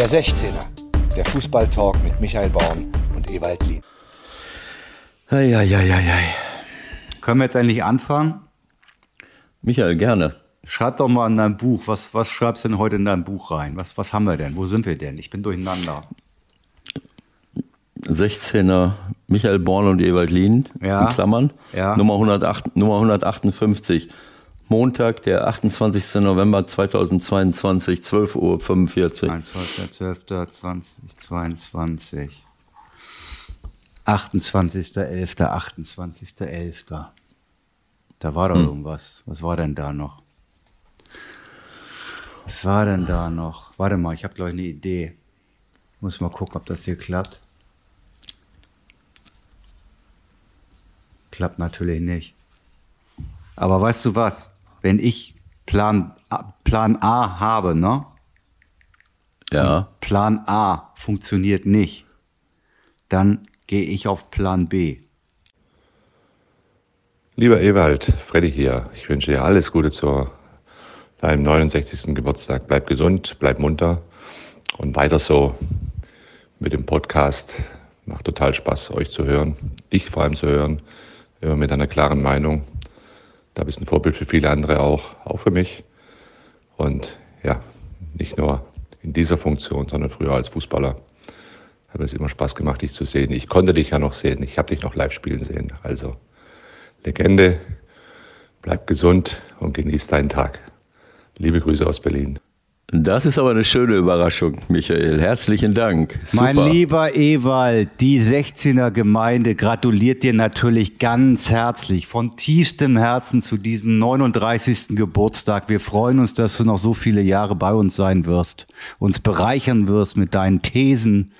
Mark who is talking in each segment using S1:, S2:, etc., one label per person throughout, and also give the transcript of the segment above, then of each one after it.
S1: Der 16er, der Fußballtalk mit Michael Baum und Ewald Lien.
S2: Eieieiei. Können wir jetzt endlich anfangen?
S3: Michael, gerne.
S2: Schreib doch mal in dein Buch. Was, was schreibst du denn heute in dein Buch rein? Was, was haben wir denn? Wo sind wir denn? Ich bin durcheinander.
S3: 16er Michael Born und Ewald Lien
S2: Ja.
S3: in Klammern.
S2: Ja.
S3: Nummer, 108, Nummer 158. Montag, der 28. November 2022, 12.45 Uhr.
S2: 1.12.12.2022. 28.11., 28.11. Da war doch
S3: Hm.
S2: irgendwas. Was war denn da noch? Was war denn da noch? Warte mal, ich habe glaube ich eine Idee. Muss mal gucken, ob das hier klappt. Klappt natürlich nicht. Aber weißt du was? Wenn ich Plan A, Plan A habe, ne?
S3: Ja.
S2: Plan A funktioniert nicht, dann gehe ich auf Plan B.
S4: Lieber Ewald, Freddy hier. Ich wünsche dir alles Gute zu deinem 69. Geburtstag. Bleib gesund, bleib munter und weiter so mit dem Podcast. Macht total Spaß, euch zu hören, dich vor allem zu hören, immer mit einer klaren Meinung. Da bist ein Vorbild für viele andere auch, auch für mich. Und ja, nicht nur in dieser Funktion, sondern früher als Fußballer hat es immer Spaß gemacht, dich zu sehen. Ich konnte dich ja noch sehen. Ich habe dich noch live spielen sehen. Also Legende, bleib gesund und genieß deinen Tag. Liebe Grüße aus Berlin.
S3: Das ist aber eine schöne Überraschung, Michael. Herzlichen Dank.
S2: Mein
S3: Super.
S2: lieber Ewald, die 16er Gemeinde gratuliert dir natürlich ganz herzlich von tiefstem Herzen zu diesem 39. Geburtstag. Wir freuen uns, dass du noch so viele Jahre bei uns sein wirst, uns bereichern wirst mit deinen Thesen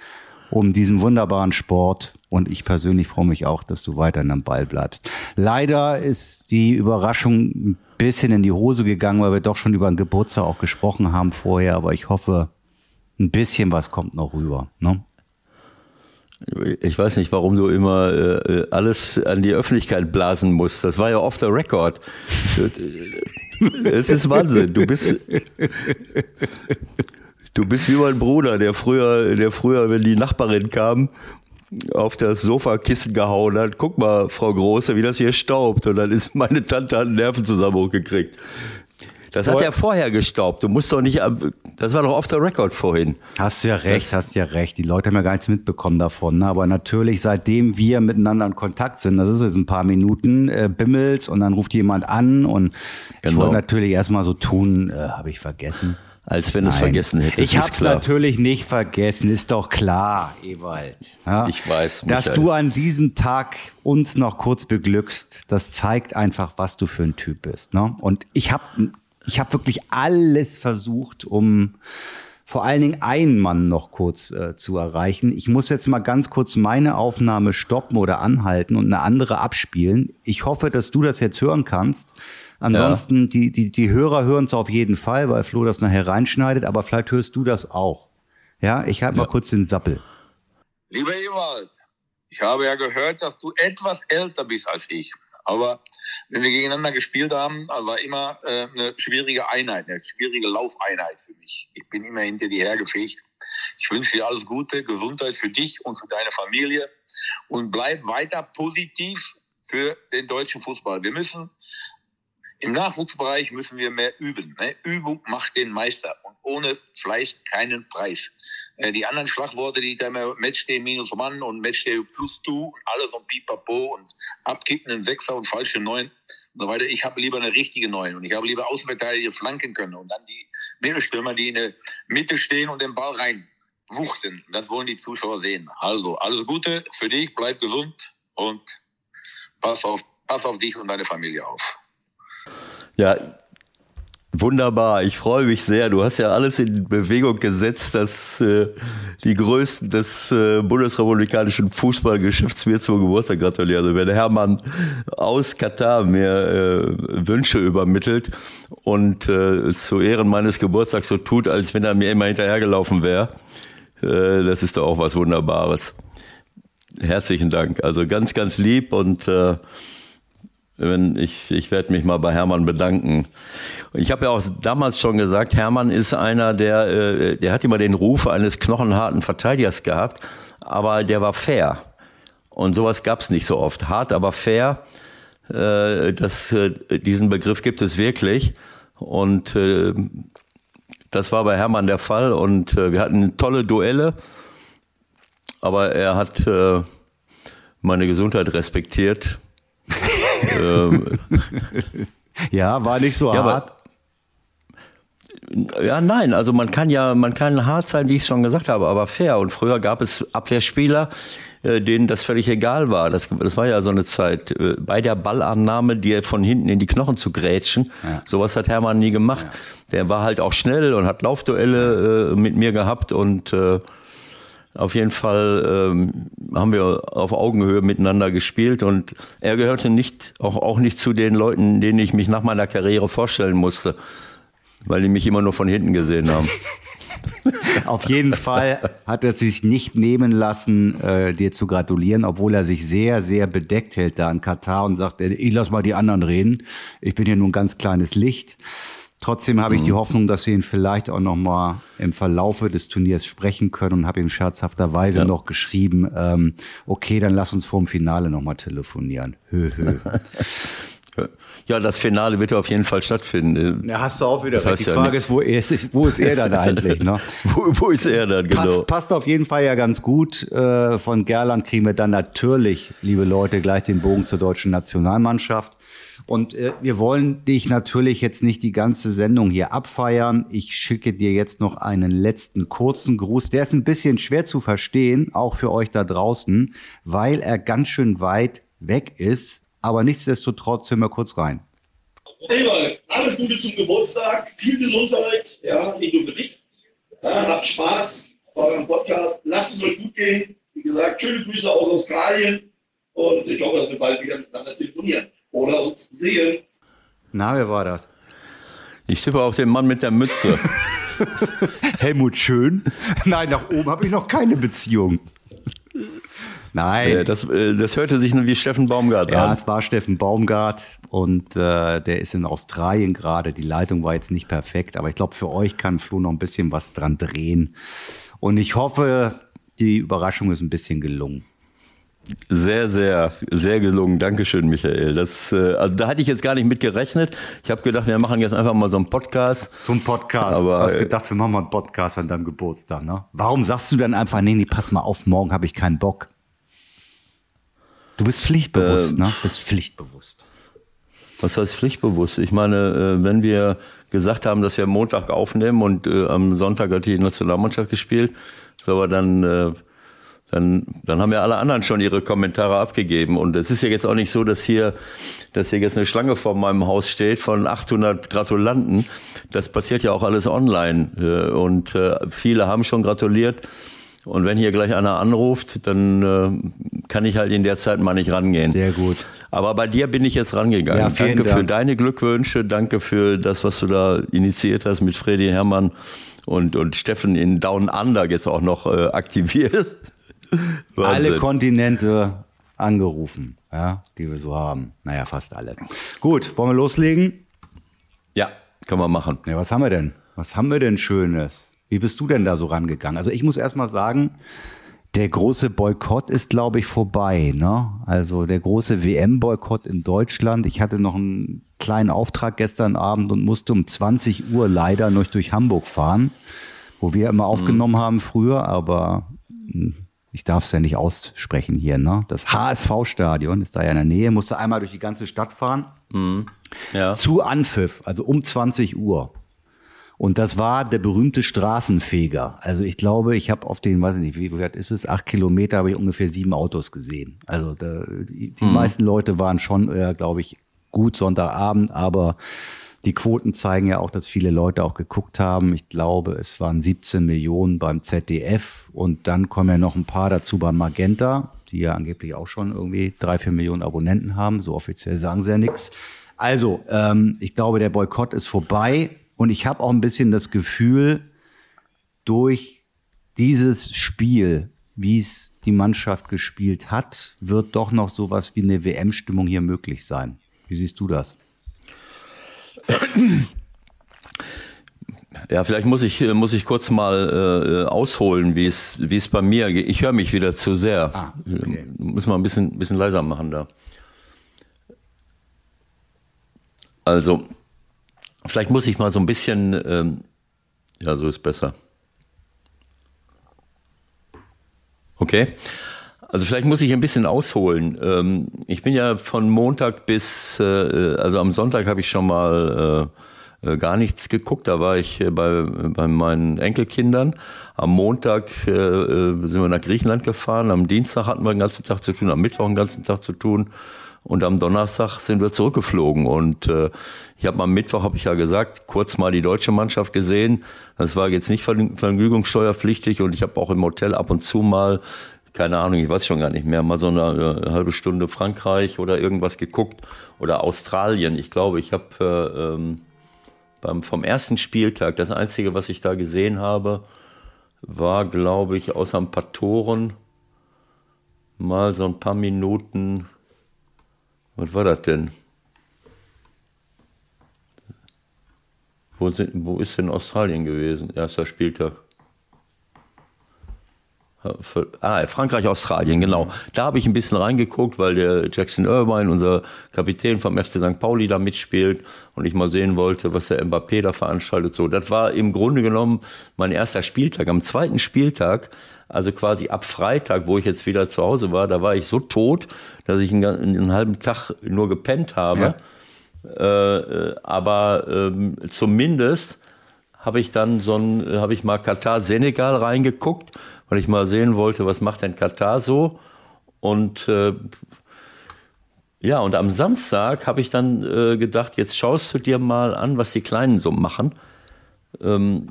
S2: um diesen wunderbaren Sport. Und ich persönlich freue mich auch, dass du weiterhin am Ball bleibst. Leider ist die Überraschung ein bisschen in die Hose gegangen, weil wir doch schon über den Geburtstag auch gesprochen haben vorher. Aber ich hoffe, ein bisschen was kommt noch rüber. Ne?
S3: Ich weiß nicht, warum du immer äh, alles an die Öffentlichkeit blasen musst. Das war ja off the record. es ist Wahnsinn. Du bist, du bist wie mein Bruder, der früher, der früher, wenn die Nachbarin kam, auf das Sofakissen gehauen hat. Guck mal, Frau Große, wie das hier staubt. Und dann ist meine Tante einen Nervenzusammenbruch gekriegt. Das hat er vorher gestaubt. Du musst doch nicht, das war doch off the record vorhin.
S2: Hast du ja recht, hast ja recht. Die Leute haben ja gar nichts mitbekommen davon. Ne? Aber natürlich, seitdem wir miteinander in Kontakt sind, das ist jetzt ein paar Minuten, äh, bimmelt's und dann ruft jemand an und ich
S3: Genau.
S2: wollte natürlich erstmal so tun, äh, habe ich vergessen.
S3: Als wenn du es vergessen hättest.
S2: Ich habe natürlich nicht vergessen, ist doch klar, Ewald. Ja?
S3: Ich weiß,
S2: Dass
S3: Michael.
S2: du an diesem Tag uns noch kurz beglückst, das zeigt einfach, was du für ein Typ bist. Ne? Und ich habe ich hab wirklich alles versucht, um vor allen Dingen einen Mann noch kurz äh, zu erreichen. Ich muss jetzt mal ganz kurz meine Aufnahme stoppen oder anhalten und eine andere abspielen. Ich hoffe, dass du das jetzt hören kannst. Ansonsten, die, die, die Hörer hören es auf jeden Fall, weil Flo das nachher reinschneidet, aber vielleicht hörst du das auch. Ja, ich halte mal kurz den Sappel.
S5: Lieber Ewald, ich habe ja gehört, dass du etwas älter bist als ich. Aber wenn wir gegeneinander gespielt haben, war immer äh, eine schwierige Einheit, eine schwierige Laufeinheit für mich. Ich bin immer hinter dir hergefegt. Ich wünsche dir alles Gute, Gesundheit für dich und für deine Familie und bleib weiter positiv für den deutschen Fußball. Wir müssen im Nachwuchsbereich müssen wir mehr üben. Ne? Übung macht den Meister und ohne Fleiß keinen Preis. Äh, die anderen Schlagworte, die da immer Matchday minus Mann und Matchday plus du und alles und pipapo und abkicken einen Sechser und falsche Neun und so weiter. Ich habe lieber eine richtige Neun und ich habe lieber Außenverteidiger flanken können und dann die Mittelstürmer, die in der Mitte stehen und den Ball rein wuchten. Das wollen die Zuschauer sehen. Also alles Gute für dich, bleib gesund und pass auf, pass auf dich und deine Familie auf.
S3: Ja, wunderbar. Ich freue mich sehr. Du hast ja alles in Bewegung gesetzt, dass äh, die Größten des äh, bundesrepublikanischen Fußballgeschäfts mir zum Geburtstag gratulieren. Also wenn Hermann aus Katar mir äh, Wünsche übermittelt und äh, zu Ehren meines Geburtstags so tut, als wenn er mir immer hinterhergelaufen wäre, äh, das ist doch auch was Wunderbares. Herzlichen Dank. Also ganz, ganz lieb und äh, wenn ich, ich werde mich mal bei Hermann bedanken. Ich habe ja auch damals schon gesagt, Hermann ist einer, der, äh, der hat immer den Ruf eines knochenharten Verteidigers gehabt, aber der war fair. Und sowas gab es nicht so oft. Hart, aber fair. Äh, das, äh, diesen Begriff gibt es wirklich. Und das war bei Hermann der Fall. Und wir hatten tolle Duelle. Aber er hat meine Gesundheit respektiert.
S2: Ähm, ja, war nicht so ja, hart.
S3: Aber, ja, nein, also man kann ja, man kann hart sein, wie ich es schon gesagt habe, aber fair. Und früher gab es Abwehrspieler, äh, denen das völlig egal war. Das, das war ja so eine Zeit. Äh, bei der Ballannahme, dir von hinten in die Knochen zu grätschen, ja. sowas hat Hermann nie gemacht. Ja. Der war halt auch schnell und hat Laufduelle äh, mit mir gehabt und äh, auf jeden Fall ähm, haben wir auf Augenhöhe miteinander gespielt und er gehörte nicht, auch, auch nicht zu den Leuten, denen ich mich nach meiner Karriere vorstellen musste, weil die mich immer nur von hinten gesehen haben.
S2: Auf jeden Fall hat er sich nicht nehmen lassen, äh, dir zu gratulieren, obwohl er sich sehr, sehr bedeckt hält da in Katar und sagt, ich lass mal die anderen reden. Ich bin hier nur ein ganz kleines Licht. Trotzdem habe ich die mhm. Hoffnung, dass wir ihn vielleicht auch noch mal im Verlaufe des Turniers sprechen können und habe ihm scherzhafterweise ja. noch geschrieben, ähm, okay, dann lass uns vor dem Finale noch mal telefonieren. Hö, hö.
S3: Ja, das Finale wird auf jeden Fall stattfinden.
S2: Ja, hast du auch wieder das. Die Frage ja ist, wo ist, wo ist er dann eigentlich? Ne?
S3: wo, wo ist er dann, genau?
S2: Passt, passt auf jeden Fall ja ganz gut. Äh, von Gerland kriegen wir dann natürlich, liebe Leute, gleich den Bogen zur deutschen Nationalmannschaft. Und äh, wir wollen dich natürlich jetzt nicht die ganze Sendung hier abfeiern. Ich schicke dir jetzt noch einen letzten kurzen Gruß. Der ist ein bisschen schwer zu verstehen, auch für euch da draußen, weil er ganz schön weit weg ist aber nichtsdestotrotz hören wir kurz rein.
S6: Ewald, alles Gute zum Geburtstag, viel Gesundheit, ja, nicht nur für dich. Ja, habt Spaß bei eurem Podcast, lasst es euch gut gehen. Wie gesagt, schöne Grüße aus Australien und ich hoffe, dass wir bald wieder miteinander telefonieren oder uns sehen.
S2: Na, wer war das?
S3: Ich tippe auf den Mann mit der Mütze.
S2: Helmut Schön? Nein, nach oben habe ich noch keine Beziehung. Nein.
S3: Das, äh, das hörte sich nur wie Steffen Baumgart
S2: ja,
S3: an.
S2: Ja, es war Steffen Baumgart und äh, der ist in Australien gerade. Die Leitung war jetzt nicht perfekt, aber ich glaube, für euch kann Flo noch ein bisschen was dran drehen. Und ich hoffe, die Überraschung ist ein bisschen gelungen.
S3: Sehr, sehr, sehr gelungen. Dankeschön, Michael. Das, äh, also da hatte ich jetzt gar nicht mit gerechnet. Ich habe gedacht, wir machen jetzt einfach mal so einen Podcast.
S2: So einen Podcast. Aber, du hast äh, gedacht, wir machen mal einen Podcast an deinem Geburtstag, ne? Warum sagst du dann einfach, nee, nee, pass mal auf, morgen habe ich keinen Bock? Du bist pflichtbewusst, äh, ne? Du bist pflichtbewusst.
S3: Was heißt pflichtbewusst? Ich meine, äh, wenn wir gesagt haben, dass wir Montag aufnehmen und äh, am Sonntag hat die Nationalmannschaft gespielt, so, aber dann, äh, dann, dann haben ja alle anderen schon ihre Kommentare abgegeben. Und es ist ja jetzt auch nicht so, dass hier, dass hier jetzt eine Schlange vor meinem Haus steht von 800 Gratulanten. Das passiert ja auch alles online. Äh, und äh, viele haben schon gratuliert. Und wenn hier gleich einer anruft, dann äh, kann ich halt in der Zeit mal nicht rangehen.
S2: Sehr gut.
S3: Aber bei dir bin ich jetzt rangegangen. Ja, danke Dank. für deine Glückwünsche, danke für das, was du da initiiert hast mit Freddy Hermann und, und Steffen in Down Under jetzt auch noch äh, aktiviert.
S2: Alle Kontinente angerufen, ja, die wir so haben. Naja, fast alle. Gut, wollen wir loslegen?
S3: Ja, können wir machen.
S2: Ja, was haben wir denn? Was haben wir denn Schönes? Wie bist du denn da so rangegangen? Also ich muss erst mal sagen, der große Boykott ist, glaube ich, vorbei. Ne? Also der große WM-Boykott in Deutschland. Ich hatte noch einen kleinen Auftrag gestern Abend und musste um 20 Uhr leider noch durch Hamburg fahren, wo wir immer aufgenommen mhm. haben früher, aber hm, ich darf es ja nicht aussprechen hier. Ne? Das HSV-Stadion ist da ja in der Nähe, musste einmal durch die ganze Stadt fahren. Mhm. Ja. Zu Anpfiff, also um 20 Uhr. Und das war der berühmte Straßenfeger. Also ich glaube, ich habe auf den, weiß ich nicht, wie weit ist es, acht Kilometer habe ich ungefähr sieben Autos gesehen. Also da, die, die mhm. meisten Leute waren schon, äh, glaube ich, gut Sonntagabend, aber die Quoten zeigen ja auch, dass viele Leute auch geguckt haben. Ich glaube, es waren 17 Millionen beim ZDF und dann kommen ja noch ein paar dazu beim Magenta, die ja angeblich auch schon irgendwie drei, vier Millionen Abonnenten haben. So offiziell sagen sie ja nichts. Also, ähm, ich glaube, der Boykott ist vorbei. Und ich habe auch ein bisschen das Gefühl, durch dieses Spiel, wie es die Mannschaft gespielt hat, wird doch noch sowas wie eine WM-Stimmung hier möglich sein. Wie siehst du das?
S3: Ja, vielleicht muss ich, muss ich kurz mal äh, ausholen, wie es, wie es bei mir geht. Ich höre mich wieder zu sehr. Ah, okay. Muss man ein bisschen, bisschen leiser machen da. Also, vielleicht muss ich mal so ein bisschen, ähm, ja, so ist besser. Okay. Also vielleicht muss ich ein bisschen ausholen. Ähm, ich bin ja von Montag bis, äh, also am Sonntag habe ich schon mal äh, äh, gar nichts geguckt. Da war ich bei, bei meinen Enkelkindern. Am Montag sind wir nach Griechenland gefahren. Am Dienstag hatten wir den ganzen Tag zu tun. Am Mittwoch den ganzen Tag zu tun. Und am Donnerstag sind wir zurückgeflogen. Und äh, ich habe am Mittwoch, habe ich ja gesagt, kurz mal die deutsche Mannschaft gesehen. Das war jetzt nicht vergnügungssteuerpflichtig. Und ich habe auch im Hotel ab und zu mal, keine Ahnung, ich weiß schon gar nicht mehr, mal so eine, eine halbe Stunde Frankreich oder irgendwas geguckt. Oder Australien. Ich glaube, ich habe äh, ähm, beim, vom ersten Spieltag, das Einzige, was ich da gesehen habe, war, glaube ich, außer ein paar Toren mal so ein paar Minuten was war das denn? Wo, sind, wo ist denn Australien gewesen? Erster Spieltag. Ah, Frankreich, Australien, genau. Da habe ich ein bisschen reingeguckt, weil der Jackson Irvine, unser Kapitän vom FC St. Pauli, da mitspielt und ich mal sehen wollte, was der Mbappé da veranstaltet. So, das war im Grunde genommen mein erster Spieltag. Am zweiten Spieltag also quasi ab Freitag, wo ich jetzt wieder zu Hause war, da war ich so tot, dass ich einen, einen halben Tag nur gepennt habe. Ja. Äh, aber ähm, zumindest habe ich dann so ein, habe ich mal Katar Senegal reingeguckt, weil ich mal sehen wollte, was macht denn Katar so? Und äh, ja, und am Samstag habe ich dann äh, gedacht, jetzt schaust du dir mal an, was die Kleinen so machen. Ähm,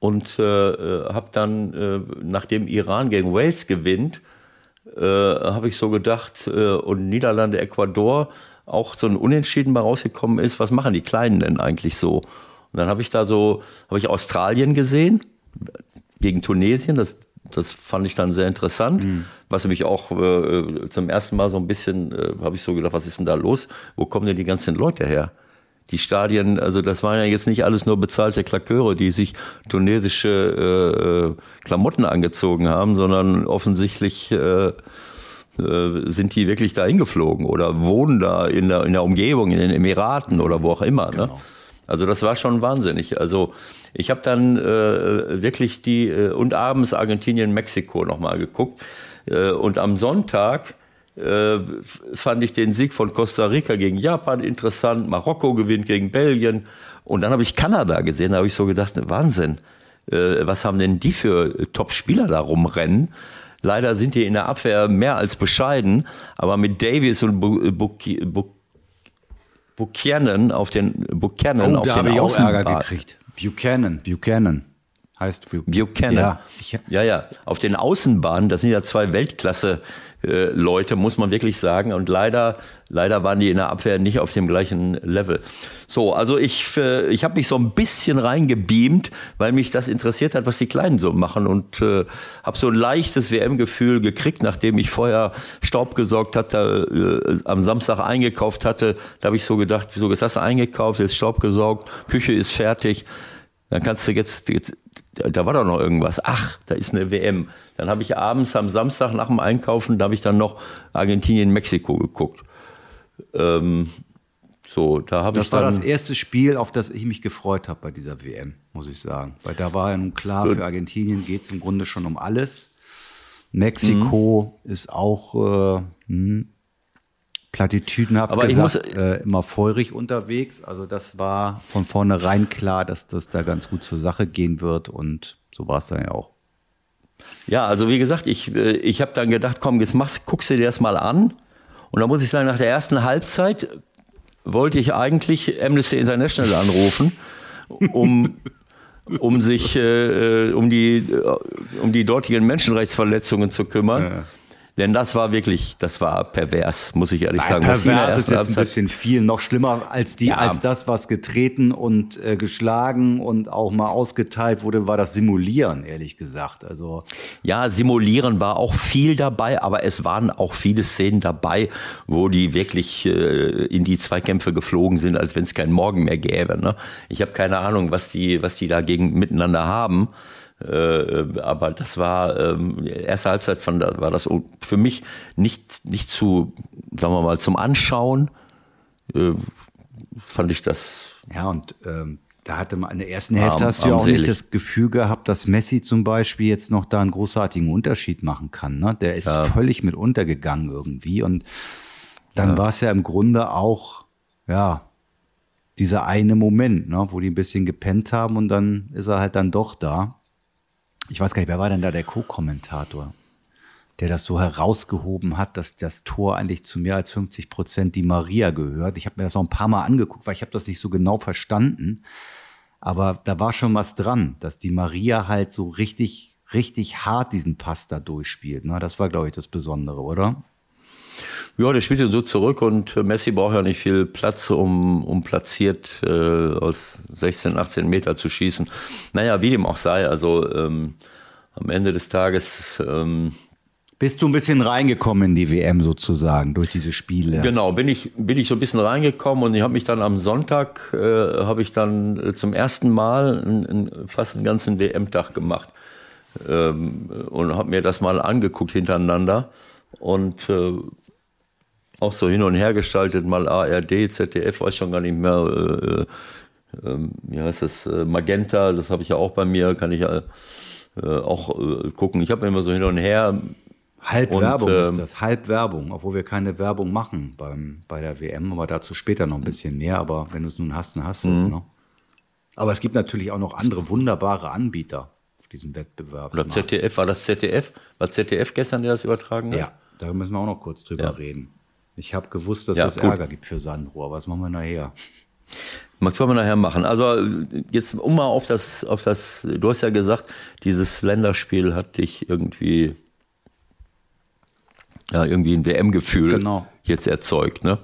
S3: und äh, äh, habe dann, äh, nachdem Iran gegen Wales gewinnt, äh, habe ich so gedacht, und Niederlande, Ecuador auch so ein Unentschieden mal rausgekommen ist, was machen die Kleinen denn eigentlich so? Und dann habe ich da so, habe ich Australien gesehen gegen Tunesien, das, das fand ich dann sehr interessant, mhm. was mich auch äh, zum ersten Mal so ein bisschen, äh, habe ich so gedacht, was ist denn da los? Wo kommen denn die ganzen Leute her? die Stadien, also das waren ja jetzt nicht alles nur bezahlte Klaköre, die sich tunesische äh, Klamotten angezogen haben, sondern offensichtlich äh, äh, sind die wirklich da hingeflogen oder wohnen da in der, in der Umgebung, in den Emiraten oder wo auch immer. Ne? Genau. Ne? Also das war schon wahnsinnig. Also ich habe dann äh, wirklich die äh, und abends Argentinien, Mexiko nochmal geguckt. Äh, und am Sonntag äh, fand ich den Sieg von Costa Rica gegen Japan interessant. Marokko gewinnt gegen Belgien. Und dann habe ich Kanada gesehen, da habe ich so gedacht, Wahnsinn. Äh, was haben denn die für Top-Spieler da rumrennen? Leider sind die in der Abwehr mehr als bescheiden, aber mit Davis und Buchanan auf den Buchanan
S2: oh,
S3: auf den
S2: ich auch Ärger gekriegt. Buchanan, Buchanan heißt
S3: Buchanan. Ja. ja, ja, auf den Außenbahnen, das sind ja zwei Weltklasse äh, Leute, muss man wirklich sagen. Und leider, leider waren die in der Abwehr nicht auf dem gleichen Level. So, also ich, äh, ich habe mich so ein bisschen reingebeamt, weil mich das interessiert hat, was die Kleinen so machen. Und äh, habe so ein leichtes WM-Gefühl gekriegt, nachdem ich vorher Staub gesorgt hatte, äh, am Samstag eingekauft hatte. Da habe ich so gedacht, wieso hast du eingekauft, jetzt Staub gesorgt, Küche ist fertig. Dann kannst du jetzt, jetzt da war doch noch irgendwas. Ach, da ist eine WM. Dann habe ich abends am Samstag nach dem Einkaufen, da habe ich dann noch Argentinien, Mexiko geguckt. Ähm, so, da habe ich
S2: Das war das erste Spiel, auf das ich mich gefreut habe bei dieser WM, muss ich sagen. Weil da war ja nun klar, für Argentinien geht es im Grunde schon um alles. Mexiko mhm. ist auch äh, hm, platitüdenhaft Aber gesagt, ich muss, äh, immer feurig unterwegs. Also das war von vornherein klar, dass das da ganz gut zur Sache gehen wird und so war es dann ja auch.
S3: Ja, also wie gesagt, ich, äh, ich habe dann gedacht, komm, jetzt machst, guckst du dir das mal an. Und da muss ich sagen, nach der ersten Halbzeit wollte ich eigentlich Amnesty International anrufen, um, um sich äh, äh um, die, äh, um die dortigen Menschenrechtsverletzungen zu kümmern. Ja Denn das war wirklich, das war pervers, muss ich ehrlich sagen.
S2: Pervers ist jetzt ein bisschen viel, noch schlimmer als die, ja. als das, was getreten und äh, geschlagen und auch mal ausgeteilt wurde, war das Simulieren, ehrlich gesagt. Also
S3: ja, Simulieren war auch viel dabei, aber es waren auch viele Szenen dabei, wo die wirklich äh, in die Zweikämpfe geflogen sind, als wenn es keinen Morgen mehr gäbe. Ne? Ich habe keine Ahnung, was die, was die dagegen miteinander haben. Äh, aber das war ähm, erste Halbzeit von war das für mich nicht nicht zu sagen wir mal zum Anschauen äh, fand ich das
S2: ja und ähm, da hatte man in der ersten Hälfte hast du ja auch nicht das Gefühl gehabt, dass Messi zum Beispiel jetzt noch da einen großartigen Unterschied machen kann. Ne? Der ist ja. völlig mit untergegangen irgendwie. Und dann ja. war es ja im Grunde auch, ja, dieser eine Moment, ne, wo die ein bisschen gepennt haben und dann ist er halt dann doch da ich weiß gar nicht, wer war denn da der Co-Kommentator, der das so herausgehoben hat, dass das Tor eigentlich zu mehr als 50 Prozent die Maria gehört. Ich habe mir das auch ein paar Mal angeguckt, weil ich habe das nicht so genau verstanden. Aber da war schon was dran, dass die Maria halt so richtig, richtig hart diesen Pass da durchspielt. Ne? Das war, glaube ich, das Besondere, oder?
S3: Ja, der spielt so zurück und Messi braucht ja nicht viel Platz, um, um platziert äh, aus 16, 18 Meter zu schießen. Naja, wie dem auch sei, also ähm, am Ende des Tages. Ähm,
S2: bist du ein bisschen reingekommen in die WM sozusagen durch diese Spiele?
S3: Genau, bin ich bin ich so ein bisschen reingekommen und ich habe mich dann am Sonntag äh, habe ich dann äh, zum ersten Mal ein, ein, fast einen ganzen WM-Tag gemacht ähm, und habe mir das mal angeguckt hintereinander und äh, auch so hin und her gestaltet, mal ARD, ZDF, weiß schon gar nicht mehr, äh, äh, wie heißt das, äh, Magenta, das habe ich ja auch bei mir, kann ich ja äh, auch äh, gucken. Ich habe immer so hin und her.
S2: Halb und, Werbung ist das, halb Werbung, obwohl wir keine Werbung machen beim, bei der WM, aber dazu später noch ein bisschen mehr, aber wenn du es nun hast, dann hast du es. Mhm. Ne? Aber es gibt natürlich auch noch andere wunderbare Anbieter auf diesem Wettbewerb.
S3: Oder ZDF, war das ZDF? War ZDF gestern, der das übertragen hat?
S2: Ja, da müssen wir auch noch kurz drüber ja. reden. Ich habe gewusst, dass ja, es gut. Ärger gibt für Sandro. Was machen wir nachher?
S3: Was wollen wir nachher machen? Also jetzt um mal auf das, auf das, du hast ja gesagt, dieses Länderspiel hat dich irgendwie, ja, irgendwie ein WM-Gefühl genau. jetzt erzeugt, ne?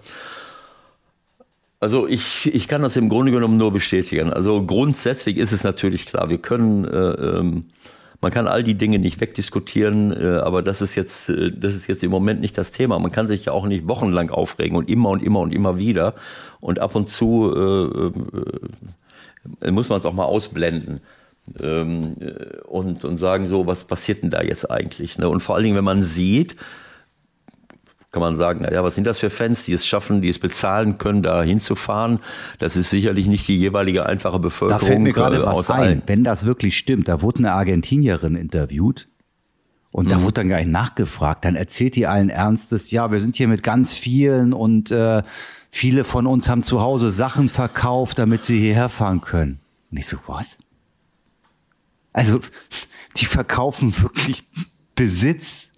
S3: Also ich, ich kann das im Grunde genommen nur bestätigen. Also grundsätzlich ist es natürlich klar, wir können äh, ähm, man kann all die Dinge nicht wegdiskutieren, äh, aber das ist jetzt, äh, das ist jetzt im Moment nicht das Thema. Man kann sich ja auch nicht wochenlang aufregen und immer und immer und immer wieder. Und ab und zu äh, äh, muss man es auch mal ausblenden. Ähm, äh, und, und sagen so, was passiert denn da jetzt eigentlich? Ne? Und vor allen Dingen, wenn man sieht, kann man sagen, naja, was sind das für Fans, die es schaffen, die es bezahlen können, da hinzufahren? Das ist sicherlich nicht die jeweilige einfache Bevölkerung. Da
S2: fällt mir gerade äh, was ein. Wenn das wirklich stimmt, da wurde eine Argentinierin interviewt und mhm. da wurde dann gar nicht nachgefragt. Dann erzählt die allen Ernstes, ja, wir sind hier mit ganz vielen und äh, viele von uns haben zu Hause Sachen verkauft, damit sie hierher fahren können. Und ich so, was? Also, die verkaufen wirklich Besitz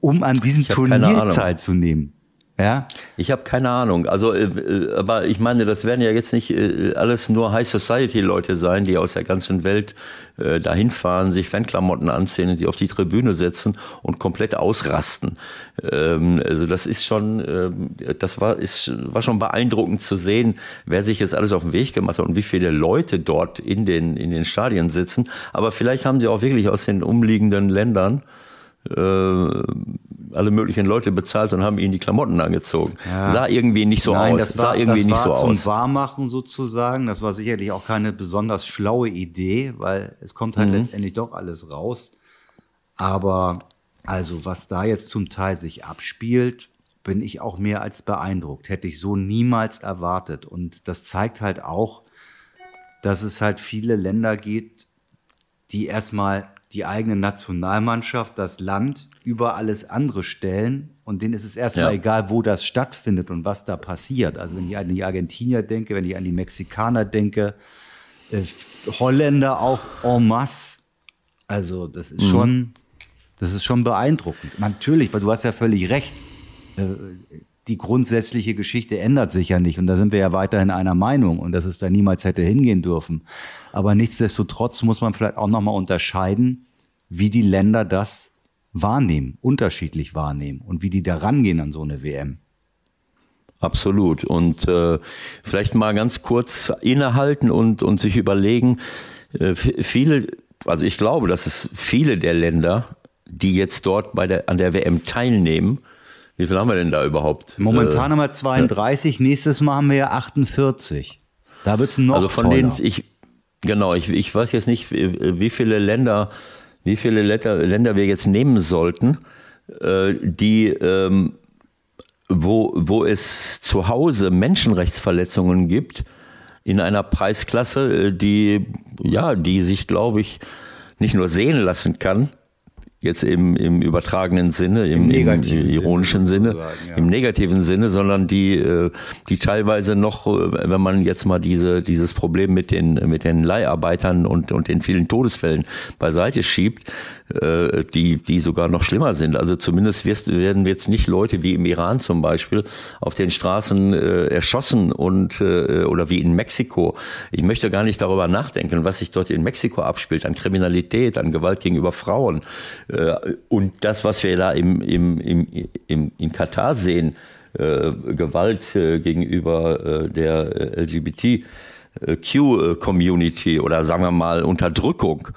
S2: um an diesem Turnier teilzunehmen. Ja?
S3: Ich habe keine Ahnung. Also, äh, äh, aber ich meine, das werden ja jetzt nicht äh, alles nur High Society Leute sein, die aus der ganzen Welt äh, dahin fahren, sich Fanklamotten anziehen, die auf die Tribüne setzen und komplett ausrasten. Ähm, also das ist schon, äh, das war ist war schon beeindruckend zu sehen, wer sich jetzt alles auf den Weg gemacht hat und wie viele Leute dort in den in den Stadien sitzen. Aber vielleicht haben sie auch wirklich aus den umliegenden Ländern äh, alle möglichen Leute bezahlt und haben ihnen die Klamotten angezogen. Ja. Sah irgendwie nicht so Nein, aus.
S2: Das war,
S3: sah irgendwie
S2: das
S3: nicht
S2: war
S3: so
S2: zum
S3: aus.
S2: Wahrmachen sozusagen. Das war sicherlich auch keine besonders schlaue Idee, weil es kommt halt mhm. letztendlich doch alles raus. Aber also was da jetzt zum Teil sich abspielt, bin ich auch mehr als beeindruckt. Hätte ich so niemals erwartet. Und das zeigt halt auch, dass es halt viele Länder gibt, die erstmal die eigene Nationalmannschaft, das Land über alles andere stellen. Und denen ist es erstmal ja. egal, wo das stattfindet und was da passiert. Also wenn ich an die Argentinier denke, wenn ich an die Mexikaner denke, äh, Holländer auch en masse. Also das ist mhm. schon, das ist schon beeindruckend. Natürlich, weil du hast ja völlig recht. Äh, die grundsätzliche Geschichte ändert sich ja nicht. Und da sind wir ja weiterhin einer Meinung und dass es da niemals hätte hingehen dürfen. Aber nichtsdestotrotz muss man vielleicht auch nochmal unterscheiden, wie die Länder das wahrnehmen, unterschiedlich wahrnehmen und wie die da rangehen an so eine WM.
S3: Absolut. Und äh, vielleicht mal ganz kurz innehalten und, und sich überlegen, äh, viele, also ich glaube, dass es viele der Länder, die jetzt dort bei der, an der WM teilnehmen, wie viel haben wir denn da überhaupt?
S2: Momentan äh, haben wir 32, nächstes Mal haben wir ja 48. Da wird es noch
S3: Also von
S2: toller.
S3: denen ich, genau, ich, ich weiß jetzt nicht, wie viele Länder, wie viele Länder, Länder wir jetzt nehmen sollten, äh, die ähm, wo, wo es zu Hause Menschenrechtsverletzungen gibt, in einer Preisklasse, äh, die, ja, die sich, glaube ich, nicht nur sehen lassen kann, jetzt im, im übertragenen Sinne, im, Im, im ironischen Sinne, Sinne ja. im negativen Sinne, sondern die, äh, die teilweise noch, äh, wenn man jetzt mal diese, dieses Problem mit den, mit den Leiharbeitern und, und den vielen Todesfällen beiseite schiebt, äh, die, die sogar noch schlimmer sind. Also zumindest wirst, werden jetzt nicht Leute wie im Iran zum Beispiel auf den Straßen äh, erschossen und äh, oder wie in Mexiko. Ich möchte gar nicht darüber nachdenken, was sich dort in Mexiko abspielt, an Kriminalität, an Gewalt gegenüber Frauen. Äh, und das, was wir da im, im, im, im, in Katar sehen, äh, Gewalt äh, gegenüber äh, der äh, LGBTQ-Community oder sagen wir mal Unterdrückung,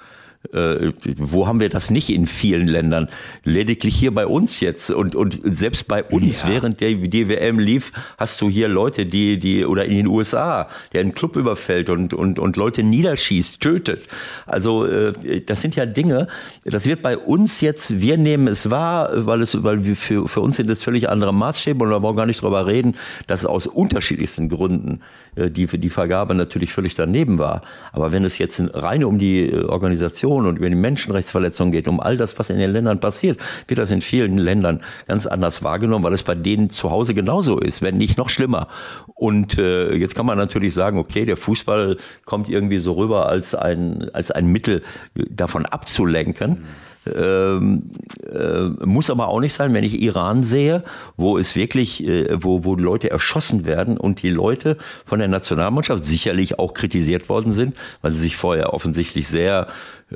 S3: äh, wo haben wir das nicht in vielen Ländern? Lediglich hier bei uns jetzt. Und, und selbst bei uns, ja. während der DWM lief, hast du hier Leute, die, die, oder in den USA, der einen Club überfällt und, und, und Leute niederschießt, tötet. Also, äh, das sind ja Dinge, das wird bei uns jetzt, wir nehmen es wahr, weil es, weil wir für, für uns sind es völlig andere Maßstäbe und wir wollen gar nicht drüber reden, dass aus unterschiedlichsten Gründen äh, die, die Vergabe natürlich völlig daneben war. Aber wenn es jetzt rein um die äh, Organisation und über die Menschenrechtsverletzungen geht, um all das, was in den Ländern passiert, wird das in vielen Ländern ganz anders wahrgenommen, weil es bei denen zu Hause genauso ist, wenn nicht noch schlimmer. Und äh, jetzt kann man natürlich sagen, okay, der Fußball kommt irgendwie so rüber als ein, als ein Mittel davon abzulenken. Mhm. Ähm, äh, muss aber auch nicht sein, wenn ich Iran sehe, wo es wirklich, äh, wo, wo Leute erschossen werden und die Leute von der Nationalmannschaft sicherlich auch kritisiert worden sind, weil sie sich vorher offensichtlich sehr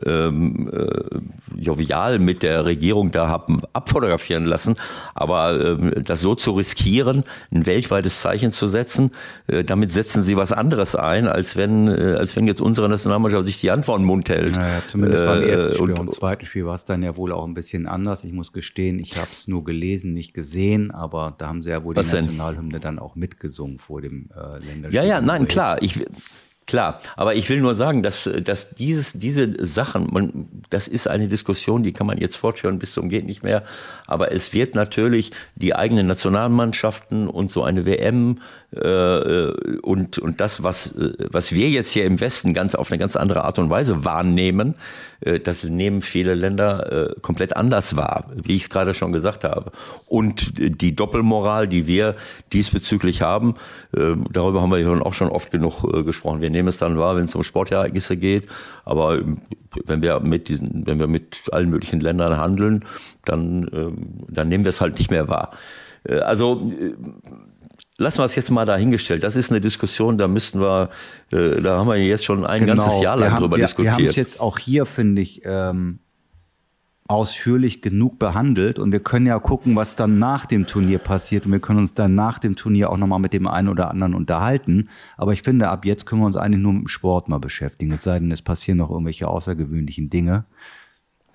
S3: ähm, äh, jovial mit der Regierung da haben abfotografieren lassen. Aber ähm, das so zu riskieren, ein weltweites Zeichen zu setzen, äh, damit setzen sie was anderes ein, als wenn, äh, als wenn jetzt unsere Nationalmannschaft sich die Hand vor den Mund hält.
S2: Naja, zumindest beim äh, ersten Spiel. Und, Im zweiten Spiel war es dann ja wohl auch ein bisschen anders. Ich muss gestehen, ich habe es nur gelesen, nicht gesehen, aber da haben sie ja wohl die Nationalhymne dann auch mitgesungen vor dem äh, Länderspiel.
S3: Ja, ja, nein, klar. Ich, Klar, aber ich will nur sagen, dass, dass dieses, diese Sachen, man, das ist eine Diskussion, die kann man jetzt fortführen bis zum geht nicht mehr. Aber es wird natürlich die eigenen Nationalmannschaften und so eine WM äh, und, und das, was, was wir jetzt hier im Westen ganz auf eine ganz andere Art und Weise wahrnehmen, äh, das nehmen viele Länder äh, komplett anders wahr, wie ich es gerade schon gesagt habe. Und die Doppelmoral, die wir diesbezüglich haben, äh, darüber haben wir ja auch schon oft genug äh, gesprochen. Wir nehmen es dann wahr, wenn es um Sportereignisse geht, aber wenn wir mit diesen, wenn wir mit allen möglichen Ländern handeln, dann, ähm, dann nehmen wir es halt nicht mehr wahr. Äh, also Lassen wir es jetzt mal dahingestellt. Das ist eine Diskussion, da müssten wir, äh, da haben wir jetzt schon ein genau. ganzes Jahr lang haben, drüber wir, diskutiert. Wir haben es
S2: jetzt auch hier, finde ich, ähm, ausführlich genug behandelt und wir können ja gucken, was dann nach dem Turnier passiert und wir können uns dann nach dem Turnier auch nochmal mit dem einen oder anderen unterhalten. Aber ich finde, ab jetzt können wir uns eigentlich nur mit dem Sport mal beschäftigen. Es sei denn, es passieren noch irgendwelche außergewöhnlichen Dinge.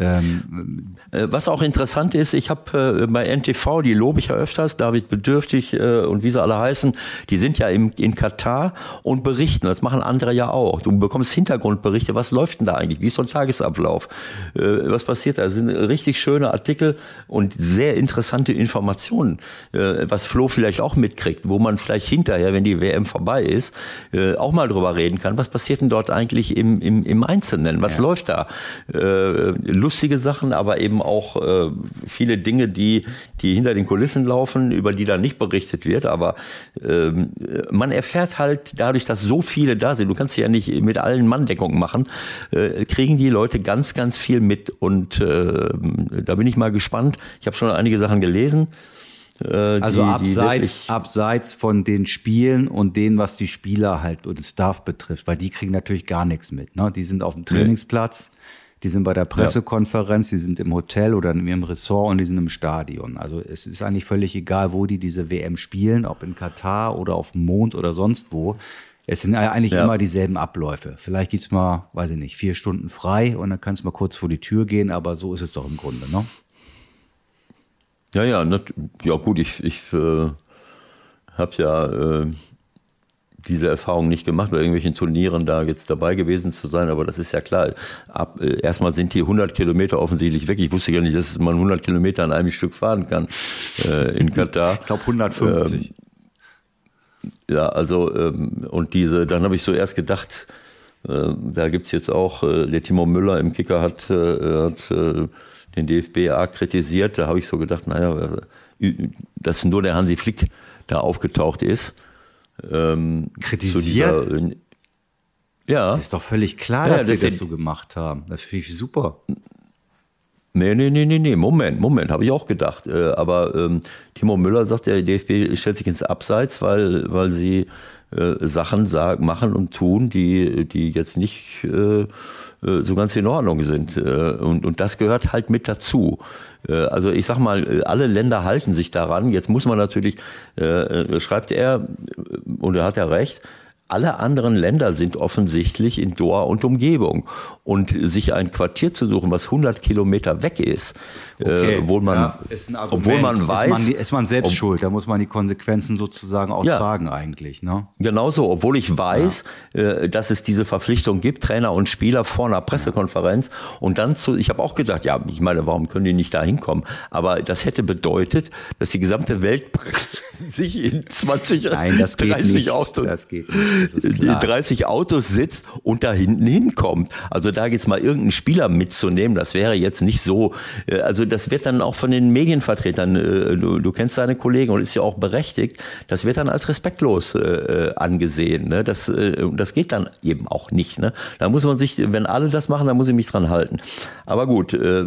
S3: Ähm, äh, Was auch interessant ist, ich habe äh, bei NTV, die lobe ich ja öfters, David Bedürftig äh, und wie sie alle heißen, die sind ja im, in Katar und berichten. Das machen andere ja auch. Du bekommst Hintergrundberichte, was läuft denn da eigentlich? Wie ist so ein Tagesablauf? Äh, was passiert da? Das sind richtig schöne Artikel und sehr interessante Informationen, äh, was Flo vielleicht auch mitkriegt, wo man vielleicht hinterher, wenn die WM vorbei ist, äh, auch mal drüber reden kann. Was passiert denn dort eigentlich im, im, im Einzelnen? Was ja. läuft da? Äh, lustige Sachen, aber eben auch äh, viele Dinge, die, die hinter den Kulissen laufen, über die dann nicht berichtet wird. Aber ähm, man erfährt halt dadurch, dass so viele da sind, du kannst ja nicht mit allen Manndeckung machen, äh, kriegen die Leute ganz, ganz viel mit. Und äh, da bin ich mal gespannt. Ich habe schon einige Sachen gelesen.
S2: Äh, also die, abseits, die abseits von den Spielen und denen, was die Spieler halt und Staff betrifft, weil die kriegen natürlich gar nichts mit. Ne? Die sind auf dem Trainingsplatz. Nee die sind bei der Pressekonferenz, die sind im Hotel oder in ihrem Ressort und die sind im Stadion. Also es ist eigentlich völlig egal, wo die diese WM spielen, ob in Katar oder auf dem Mond oder sonst wo. Es sind eigentlich
S3: Ja.
S2: immer dieselben Abläufe. Vielleicht gibt's mal, weiß ich nicht, vier Stunden frei und dann kannst du mal kurz vor die Tür gehen, aber so ist es doch im Grunde, ne?
S3: Ja, ja, ja gut, ich, ich äh, habe ja äh, diese Erfahrung nicht gemacht, bei irgendwelchen Turnieren da jetzt dabei gewesen zu sein, aber das ist ja klar. Ab, äh, erstmal sind die 100 Kilometer offensichtlich weg. Ich wusste ja nicht, dass man 100 Kilometer an einem Stück fahren kann äh, in Katar.
S2: Ich glaube 150.
S3: Ja, also ähm, und diese, dann habe ich so erst gedacht, äh, da gibt's jetzt auch, äh, der Timo Müller im Kicker hat, äh, hat äh, den DFB arg kritisiert. Da habe ich so gedacht, naja, äh, dass nur der Hansi Flick da aufgetaucht ist. Ähm,
S2: Kritisiert?
S3: Dieser, äh, ja.
S2: ist doch völlig klar,
S3: Ja,
S2: dass
S3: das
S2: sie das so gemacht haben. Das finde ich super.
S3: Nee, nee, nee, nee, nee, Moment, Moment, habe ich auch gedacht. Äh, aber ähm, Timo Müller sagt, der DFB stellt sich ins Abseits, weil, weil sie äh, Sachen sagen, machen und tun, die, die jetzt nicht äh, äh, so ganz in Ordnung sind. Äh, und, und das gehört halt mit dazu. Also ich sag mal, alle Länder halten sich daran. Jetzt muss man natürlich, schreibt er, und er hat ja recht, alle anderen Länder sind offensichtlich in Doha und Umgebung. Und sich ein Quartier zu suchen, was 100 Kilometer weg ist, äh, obwohl man,
S2: ja, ist
S3: obwohl man
S2: ist
S3: weiß,
S2: man, die- ist man selbst
S3: ob-
S2: schuld. Da muss man die Konsequenzen sozusagen auch
S3: Ja.
S2: tragen eigentlich. Ne?
S3: Genauso, obwohl ich weiß, äh, dass es diese Verpflichtung gibt, Trainer und Spieler vor einer Pressekonferenz und dann zu, ich habe auch gedacht, ja, ich meine, warum können die nicht da hinkommen? Aber das hätte bedeutet, dass die gesamte Weltpresse sich in 20,
S2: Nein, das geht
S3: 30
S2: nicht.
S3: Autos,
S2: Das geht nicht. Das ist
S3: die
S2: klar.
S3: 30 Autos sitzt und da hinten hinkommt. Also da jetzt mal irgendeinen Spieler mitzunehmen, das wäre jetzt nicht so, äh, also das wird dann auch von den Medienvertretern, äh, du, du kennst deine Kollegen und ist ja auch berechtigt, das wird dann als respektlos äh, angesehen. Ne? Das, das geht dann eben auch nicht. Ne? Da muss man sich, wenn alle das machen, dann muss ich mich dran halten. Aber gut, äh,